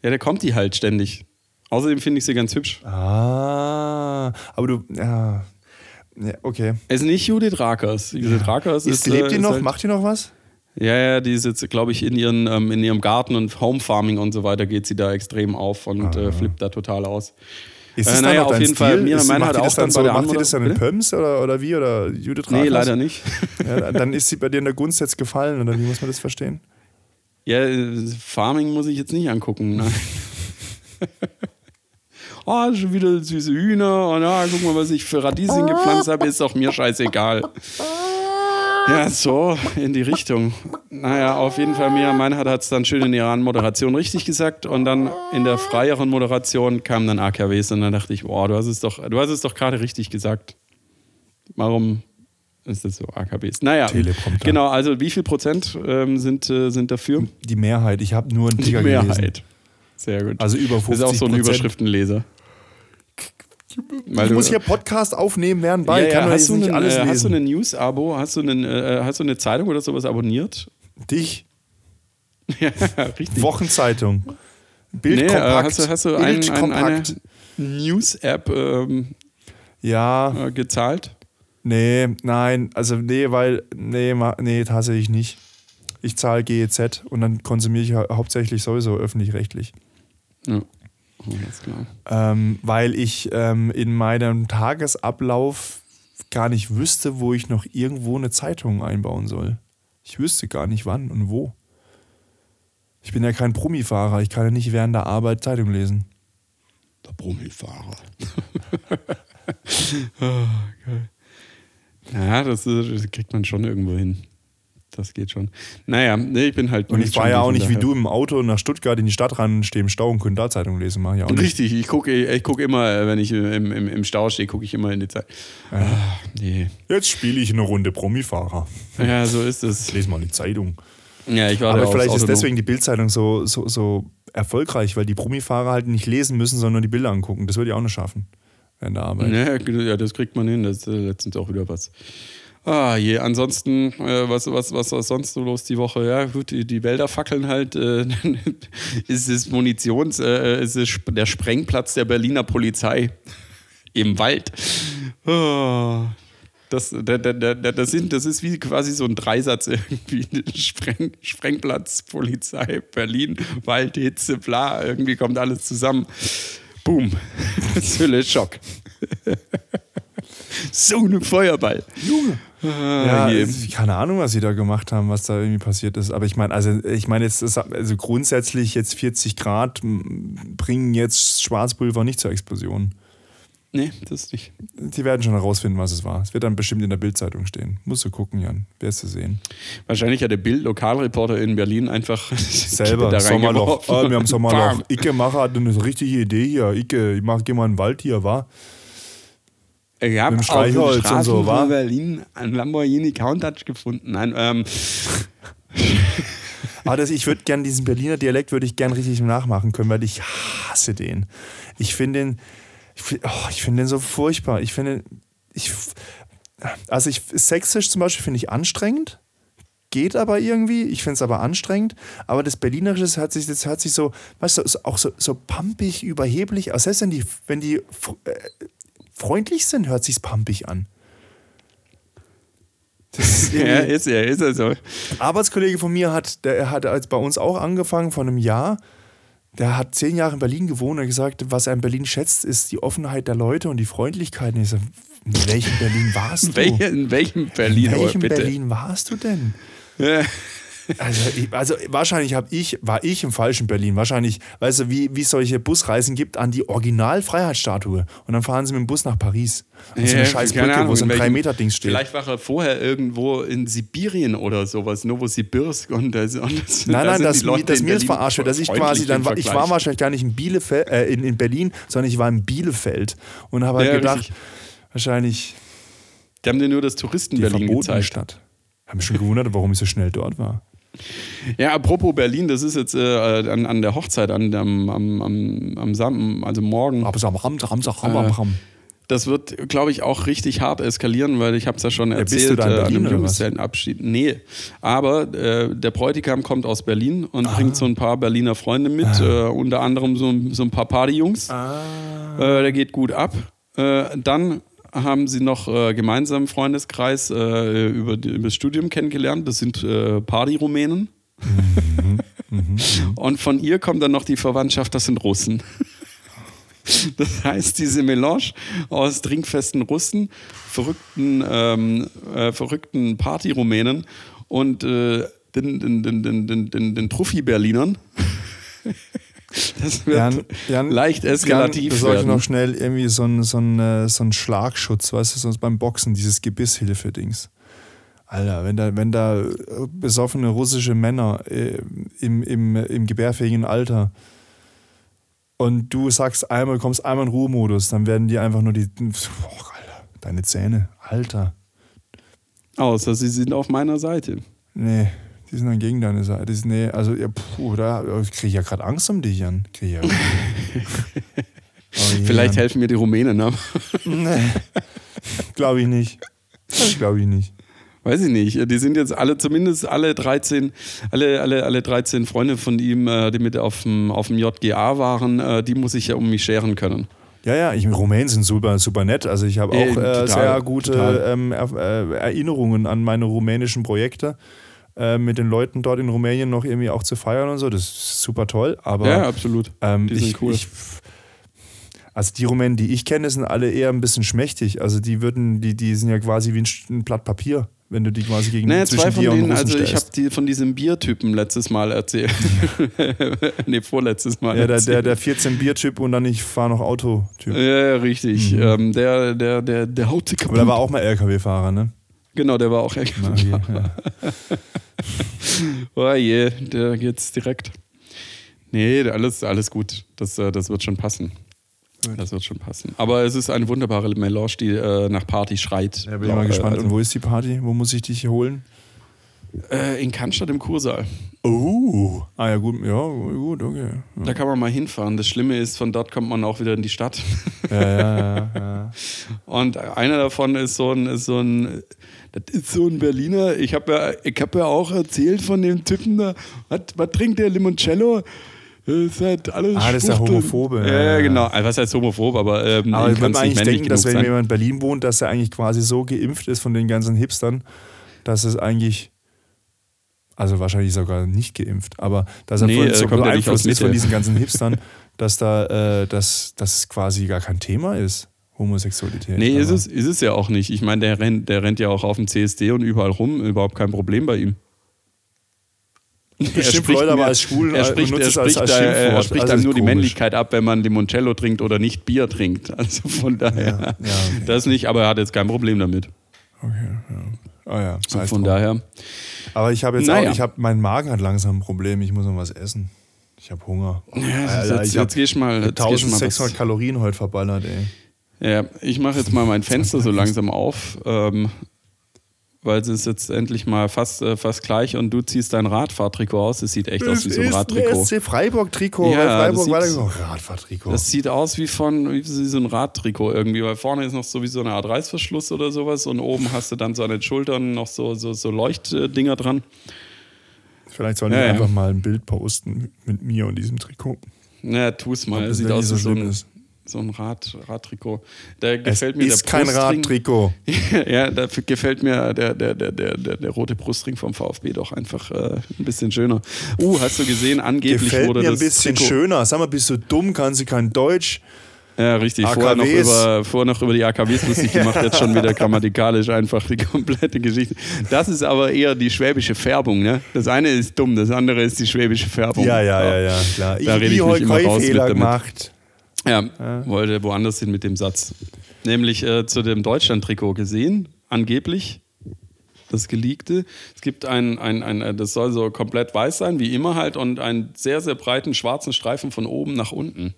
Ja, da kommt die halt ständig. Außerdem finde ich sie ganz hübsch. Ah, aber du, ja, ja okay. Es ist nicht Judith Rakers. Judith Rakers ist. Ist, lebt äh, die noch? Halt, Macht die noch was? ja, ja, die ist jetzt, glaube ich, in, ihren, ähm, in ihrem Garten und Homefarming und so weiter geht sie da extrem auf und äh, flippt da total aus. Ist Äh, das naja, dann noch auf jeden Stil? Fall, Ist- Meinhardt macht die auch das dann so, Macht die das dann in? Pöms oder, oder wie? Oder Judith Nee, Rakers? leider nicht. Ja, dann ist sie bei dir in der Gunst jetzt gefallen, oder wie muss man das verstehen? Ja, äh, Farming muss ich jetzt nicht angucken. Nein. oh, schon wieder süße Hühner. Und ja, guck mal, was ich für Radieschen gepflanzt habe, ist doch mir scheißegal. Ja, so in die Richtung. Naja, auf jeden Fall, Mia Meinhardt hat es dann schön in ihrer Moderation richtig gesagt und dann in der freieren Moderation kamen dann AKWs und dann dachte ich, boah, du hast es doch, du hast es doch gerade richtig gesagt. Warum ist das so, AKWs? Naja, Teleprompter. genau, also wie viel Prozent ähm, sind, äh, sind dafür? Die Mehrheit. Ich habe nur einen Die Ticker gelesen. Sehr gut. Also über Das ist auch so ein 50%. Überschriftenleser. Weil Ich du- muss hier Podcast aufnehmen, während bei. ja, ja, doch hast, du nicht einen, alles äh, hast du lesen. ein News-Abo? Hast, du einen, äh, hast du eine Zeitung oder sowas abonniert? Dich. ja, richtig. Wochenzeitung. Bild nee, äh, hast du, hast du ein, ein, eine. News-App ähm, ja, äh, gezahlt? nee, nein. Also, nee, weil, nee, ma- nee, tatsächlich nicht. Ich zahle GEZ und dann konsumiere ich hau- hauptsächlich sowieso öffentlich-rechtlich. Ja. Alles klar. Ähm, weil ich ähm, in meinem Tagesablauf gar nicht wüsste, wo ich noch irgendwo eine Zeitung einbauen soll. Ich wüsste gar nicht wann und wo. Ich bin ja kein Promifahrer, ich kann ja nicht während der Arbeit Zeitung lesen. Der Brummelfahrer. oh, geil. Ja, das, ist, das kriegt man schon irgendwo hin. Das geht schon. Naja, nee, ich bin halt. Und ich fahre ja auch nicht wie du im Auto nach Stuttgart in die Stadt ran, stehe im Stau und könnte da Zeitung lesen. Mach ich auch nicht. Richtig, ich gucke ich guck immer, äh, wenn ich im, im, im Stau stehe, gucke ich immer in die Zeit. Ah, nee. Jetzt spiele ich eine Runde Promifahrer. Ja, so ist es. Ich lese mal die Zeitung. Ja, ich war Aber vielleicht ist deswegen die Bildzeitung so, so, so erfolgreich, weil die Promifahrer halt nicht lesen müssen, sondern die Bilder angucken. Das würde ich auch nicht schaffen während der Arbeit. Ja, das kriegt man hin. Das ist äh, letztens auch wieder was. Ah, je. Ansonsten, äh, was, was, was war sonst so los die Woche? Ja, gut, die, die Wälder fackeln halt. Äh, ist es Munitions, äh, ist es sp- der Sprengplatz der Berliner Polizei. Im Wald. Oh. Das, da, da, da, das, sind, das ist wie quasi so ein Dreisatz irgendwie. Spreng, Sprengplatz, Polizei, Berlin, Wald, Hitze, bla. Irgendwie kommt alles zusammen. Boom. Zülle, Schock. so ein Feuerball. Junge. Ja, keine Ahnung, was sie da gemacht haben, was da irgendwie passiert ist. Aber ich meine, also ich meine jetzt, also grundsätzlich jetzt 40 Grad bringen jetzt Schwarzpulver nicht zur Explosion. Nee, das nicht. Die werden schon herausfinden, was es war. Es wird dann bestimmt in der Bildzeitung stehen. Musst du gucken, Jan. Wirst du sehen. Wahrscheinlich hat der Bild-Lokalreporter in Berlin einfach selber da Sommerloch. Oh, wir haben Sommerloch. Icke Macher hat eine richtige Idee hier. Icke, ich mach, geh mal in den Wald hier, war. Ich habe auf Streichholz und so, war. Berlin ein Lamborghini Countach gefunden. Nein, ähm. Aber das, ich würde gerne diesen Berliner Dialekt würde ich gern richtig nachmachen können, weil ich hasse den. Ich finde den, ich, oh, ich finde den so furchtbar. Ich finde, ich, also ich, sächsisch zum Beispiel finde ich anstrengend. Geht aber irgendwie, ich finde es aber anstrengend. Aber das Berlinerische hört sich, das hört sich so, weißt du, auch so, so pampig, überheblich aus. Selbst wenn die, wenn die äh, freundlich sind, hört sich's pampig an. Ist ja, ist er, ist er so. Ein Arbeitskollege von mir hat, der hat als bei uns auch angefangen vor einem Jahr. Der hat zehn Jahre in Berlin gewohnt und gesagt, was er in Berlin schätzt, ist die Offenheit der Leute und die Freundlichkeit. Und ich so, in welchem Berlin warst du? in welchem Berlin? In welchem Berlin warst du denn? Ja. Also, also wahrscheinlich habe ich, war ich im falschen Berlin. Wahrscheinlich, weißt du, wie, wie es solche Busreisen gibt an die Original-Freiheitsstatue. Und dann fahren sie mit dem Bus nach Paris. Und so eine scheiß Brücke, wo so ein 3-Meter-Dings steht. Vielleicht war er vorher irgendwo in Sibirien oder sowas, Novosibirsk und, das, und das, Nein, nein, das, das mir ist verarscht dass ich quasi dann war, ich war wahrscheinlich gar nicht in Bielefeld, äh, in, in Berlin, sondern ich war in Bielefeld und habe halt ja, gedacht, richtig. wahrscheinlich. Die haben dir nur das Touristen-Berlin gezeigt. Stadt. Haben mich schon gewundert, warum ich so schnell dort war. Ja, apropos Berlin, das ist jetzt äh, an, an der Hochzeit, an, am, am, am, am Sam, also morgen. Ram. Das wird, glaube ich, auch richtig hart eskalieren, weil ich habe es ja schon erzählt ja, äh, an einem Junggesellenabschied. Nee, aber äh, der Bräutigam kommt aus Berlin und ah. bringt so ein paar Berliner Freunde mit, ah. äh, unter anderem so, so ein paar Partyjungs. Ah. Äh, der geht gut ab. Äh, dann haben sie noch äh, gemeinsam im Freundeskreis äh, über, über, das Studium kennengelernt. Das sind äh, Party-Rumänen. Mhm. Mhm. Und von ihr kommt dann noch die Verwandtschaft, das sind Russen. Das heißt, diese Melange aus trinkfesten Russen, verrückten, ähm, äh, verrückten Party-Rumänen und äh, den, den, den, den, den, den Truffi-Berlinern Das wird Jan, Jan, leicht eskalativ Jan, werden. noch schnell irgendwie so einen so äh, so ein Schlagschutz, weißt du, sonst beim Boxen, dieses Gebisshilfe-Dings. Alter, wenn da, wenn da äh, besoffene russische Männer äh, im, im, im gebärfähigen Alter und du sagst einmal, kommst einmal in Ruhemodus, dann werden die einfach nur die. Oh, Alter, deine Zähne, Alter. Außer sie sind auf meiner Seite. Nee, die sind dann gegen deine Seite. Die sind, nee, also, ja, puh, da kriege ich ja gerade Angst um dich, Jan. Ja oh, Vielleicht helfen mir die Rumänen, ne? nee, glaube ich nicht. Glaube ich nicht. Weiß ich nicht. Die sind jetzt alle, zumindest alle 13, alle, alle, alle 13 Freunde von ihm, äh, die mit auf dem, auf dem JGA waren, äh, die muss ich ja um mich scheren können. Ja, ja, ich, Rumänen sind super, super nett. Also ich habe auch äh, sehr gute ähm, äh, Erinnerungen an meine rumänischen Projekte. Äh, mit den Leuten dort in Rumänien noch irgendwie auch zu feiern und so. Das ist super toll. Aber, ja, absolut. Ähm, die sind ich, cool. Ich, also die Rumänen, die ich kenne, sind alle eher ein bisschen schmächtig. Also die würden, die, die sind ja quasi wie ein, Blatt Papier wenn du die quasi gegen naja, zwei von denen, also ich habe die von diesem Biertypen letztes Mal erzählt. nee, vorletztes Mal. Ja, der, der, der 14 Biertyp und dann ich fahre noch Auto-Typ. Ja, richtig. Mhm. Ähm, der, der, der, der haut sich Aber der war auch mal LKW-Fahrer, ne? Genau, der war auch LKW-Fahrer. oh je, der geht's direkt. Nee, alles, alles gut. Das, äh, das wird schon passen. Das wird schon passen. Aber es ist eine wunderbare Melange, die äh, nach Party schreit. Ja, bin ich mal gespannt. Also, Und wo ist die Party? Wo muss ich dich holen? Äh, in Cannstatt im Kursaal. Oh. Ah ja, gut. Ja, gut, okay. Ja. Da kann man mal hinfahren. Das Schlimme ist, von dort kommt man auch wieder in die Stadt. Ja, ja, ja. ja. Und einer davon ist so ein, ist so ein das ist so ein Berliner. Ich habe ja, hab ja auch erzählt von dem Typen da. Was, was trinkt der Limoncello? Das ist halt alles Ah, das ist Schwuchteln. Homophobe, Ja, ja, ja, ja. genau. Also, Was heißt homophob, aber ähm, Aber ich kann eigentlich denken, dass wenn sein. jemand in Berlin wohnt, dass er eigentlich quasi so geimpft ist von den ganzen Hipstern, dass es eigentlich, also wahrscheinlich sogar nicht geimpft, aber dass er Nee, voll äh, so ja beeinflusst ist von diesen ganzen Hipstern, dass da, äh, dass, dass es quasi gar kein Thema ist, Homosexualität. Nee, ist es, ist es ja auch nicht. Ich meine, der rennt, der rennt ja auch auf dem CSD und überall rum, überhaupt kein Problem bei ihm. Bestimmt Leute aber als schwul er äh, spricht, er es als- spricht, als da, er spricht Also dann nur die komisch. Männlichkeit ab, wenn man Limoncello trinkt oder nicht Bier trinkt. Also von daher, Ja, ja, okay. das nicht, aber er hat jetzt kein Problem damit. Okay, ja. Oh ja, es Von drum. daher, Aber ich habe jetzt Naja. auch, ich habe, mein Magen hat langsam ein Problem, ich muss noch was essen. Ich habe Hunger. ja, Alter, jetzt, ich hab jetzt gehst du mal, jetzt gehst du mal 1600 was. Kalorien heute verballert, ey. Ja, ich mache jetzt mal mein Fenster so langsam auf, ähm, weil es ist jetzt endlich mal fast, äh, fast gleich und du ziehst dein Radfahrtrikot aus. Es sieht echt aus wie so ein Radtrikot. SC Freiburg-Trikot, Ja, weil das Freiburg. Radfahrtrikot. Das sieht aus wie von wie so ein Radtrikot irgendwie, weil vorne ist noch so wie so eine Art Reißverschluss oder sowas und oben hast du dann so an den Schultern noch so, so, so Leuchtdinger dran. Vielleicht sollen Ja, wir ja. einfach mal ein Bild posten mit mir und diesem Trikot. Ja, tu's mal. Ob Es das sieht aus so wie so ein, ist. So ein Rad, Radtrikot. Da Es gefällt mir ist der kein. Radtrikot. ja, dafür gefällt mir der, der, der, der, der, rote Brustring vom VfB doch einfach äh, ein bisschen schöner. Uh, hast du gesehen, angeblich Gefällt wurde mir ein das bisschen Trikot, schöner. Sag mal, bist du dumm? Kannst du kein Deutsch? Ja, richtig. Vorher noch, über, vorher noch über die AKWs lustig gemacht, jetzt schon wieder grammatikalisch einfach die komplette Geschichte. Das ist aber eher die schwäbische Färbung. Ne? Das eine ist dumm, das andere ist die schwäbische Färbung. Ja, ja, ja, ja, klar. Ich Da rede habe ich mich heute immer raus mit gemacht. Ja, wollte woanders hin mit dem Satz. Nämlich äh, zu dem Deutschland-Trikot gesehen, angeblich. Das geleakte. Es gibt ein, ein, ein, äh, das soll so komplett weiß sein, wie immer halt, und einen sehr, sehr breiten schwarzen Streifen von oben nach unten.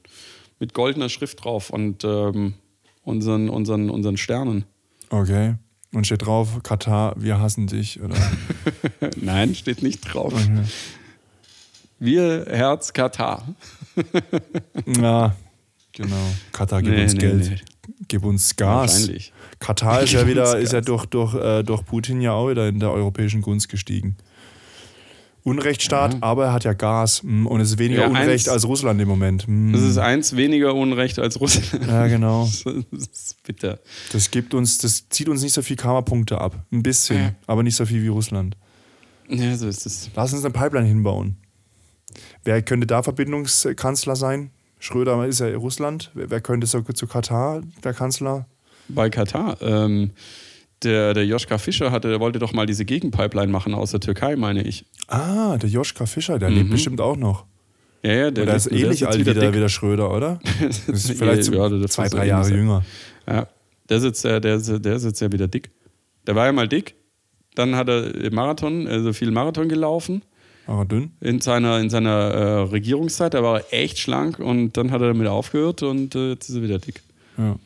Mit goldener Schrift drauf und ähm, unseren, unseren, unseren Sternen. Okay. Und steht drauf, Katar, wir hassen dich. Oder? Nein, steht nicht drauf. Wir Herz Katar. ja, genau. Katar, gib Nee, uns nee, Geld. nee. Gib uns Gas. Wahrscheinlich. Katar ist ja wieder, ist ja durch, durch, äh, durch Putin ja auch wieder in der europäischen Gunst gestiegen. Unrechtsstaat, aber er hat ja Gas. mm, Und es ist weniger Ja, Unrecht eins- als Russland im Moment. Das ist eins weniger Unrecht als Russland. Ja, genau. Das ist bitter. Das gibt uns, das zieht uns nicht so viel Karma-Punkte ab. Ein bisschen, Ja. aber nicht so viel wie Russland. Ja, so ist es. Lass uns eine Pipeline hinbauen. Wer könnte da Verbindungskanzler sein? Schröder ist ja Russland. Wer, wer könnte so zu Katar der Kanzler? Bei Katar. Ähm, der, der Joschka Fischer hatte, der wollte doch mal diese Gegenpipeline machen aus der Türkei, meine ich. Ah, der Joschka Fischer, der lebt bestimmt auch noch. Ja, ja, der, Der, ist ähnlich alt wie der, wie der Schröder, oder? Das ist vielleicht Ja, das zwei, drei Jahre sein. jünger. Ja, der sitzt, der, der, der sitzt ja wieder dick. Der war ja mal dick. Dann hat er Marathon, also viel Marathon gelaufen. Aber dünn. In seiner, in seiner äh, Regierungszeit, da war er echt schlank und dann hat er damit aufgehört und äh, jetzt ist er wieder dick. Ja.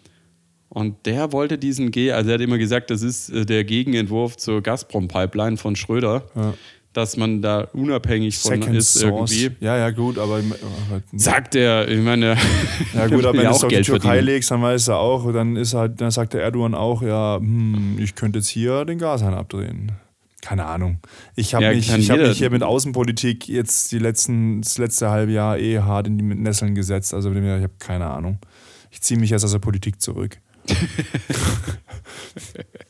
Und der wollte diesen G, also er hat immer gesagt, das ist äh, der Gegenentwurf zur Gazprom-Pipeline von Schröder, Ja. dass man da unabhängig von Second ist Source. irgendwie. Ja, ja, gut, aber. Sagt er, ich meine, Ja gut, aber wenn du es auf die Türkei verdienen. legst, dann weiß er auch, dann ist halt, dann sagt der Erdogan auch, ja, hm, ich könnte jetzt hier den Gashahn abdrehen. Keine Ahnung. Ich habe Ja, mich, ich hab mich hier mit Außenpolitik jetzt die letzten, das letzte halbe Jahr eh hart in die Nesseln gesetzt. Also ich habe keine Ahnung. Ich ziehe mich jetzt aus der Politik zurück.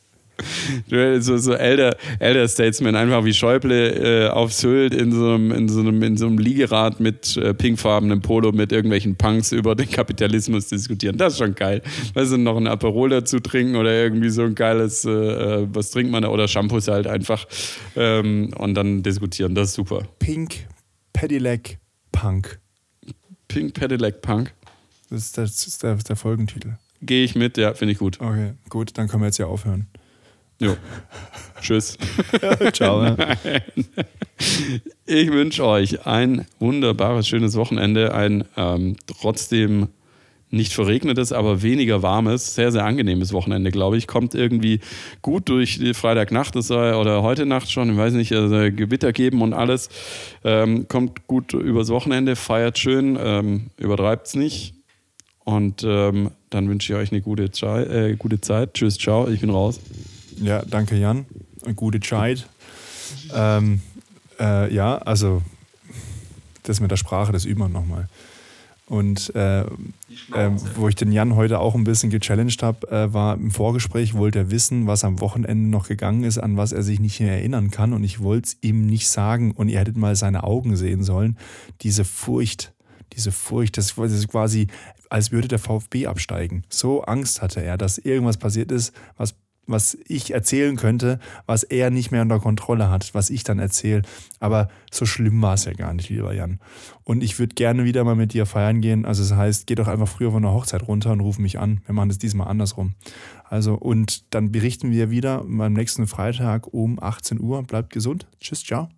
so, so Elder, Elder Statesman, einfach wie Schäuble äh, auf Sylt in so einem, in so einem, in so einem Liegerad mit äh, pinkfarbenem Polo mit irgendwelchen Punks über den Kapitalismus diskutieren. Das ist schon geil. Weißt du, noch ein Aperol dazu trinken oder irgendwie so ein geiles, äh, äh, was trinkt man da? Oder Shampoos halt einfach ähm, und dann diskutieren. Das ist super. Pink Pedelec Punk. Pink Pedelec Punk. Das ist, das ist der, der Folgentitel. Gehe ich mit, ja, finde ich gut. Okay, gut, dann können wir jetzt ja aufhören. Jo. Tschüss. Ciao. Ich wünsche euch ein wunderbares, schönes Wochenende, ein ähm, trotzdem nicht verregnetes, aber weniger warmes, sehr, sehr angenehmes Wochenende, glaube ich. Kommt irgendwie gut durch die Freitagnacht oder heute Nacht schon, ich weiß nicht, also Gewitter geben und alles. Ähm, kommt gut übers Wochenende, feiert schön, ähm, übertreibt es nicht. Und ähm, dann wünsche ich euch eine gute, Zeit, äh, gute Zeit. Tschüss, ciao, ich bin raus. Ja, danke Jan. Gute Zeit. Ähm, äh, ja, also das mit der Sprache, das üben wir nochmal. Und äh, äh, wo ich den Jan heute auch ein bisschen gechallenged habe, äh, war im Vorgespräch, wollte er wissen, was am Wochenende noch gegangen ist, an was er sich nicht mehr erinnern kann. Und ich wollte es ihm nicht sagen. Und ihr hättet mal seine Augen sehen sollen. Diese Furcht, diese Furcht, das ist quasi, als würde der VfB absteigen. So Angst hatte er, dass irgendwas passiert ist, was was ich erzählen könnte, was er nicht mehr unter Kontrolle hat, was ich dann erzähle. Aber so schlimm war es ja gar nicht, lieber Jan. Und ich würde gerne wieder mal mit dir feiern gehen. Also das heißt, geh doch einfach früher von der Hochzeit runter und ruf mich an. Wir machen das diesmal andersrum. Also und dann berichten wir wieder beim nächsten Freitag um 18 Uhr. Bleibt gesund. Tschüss, ciao.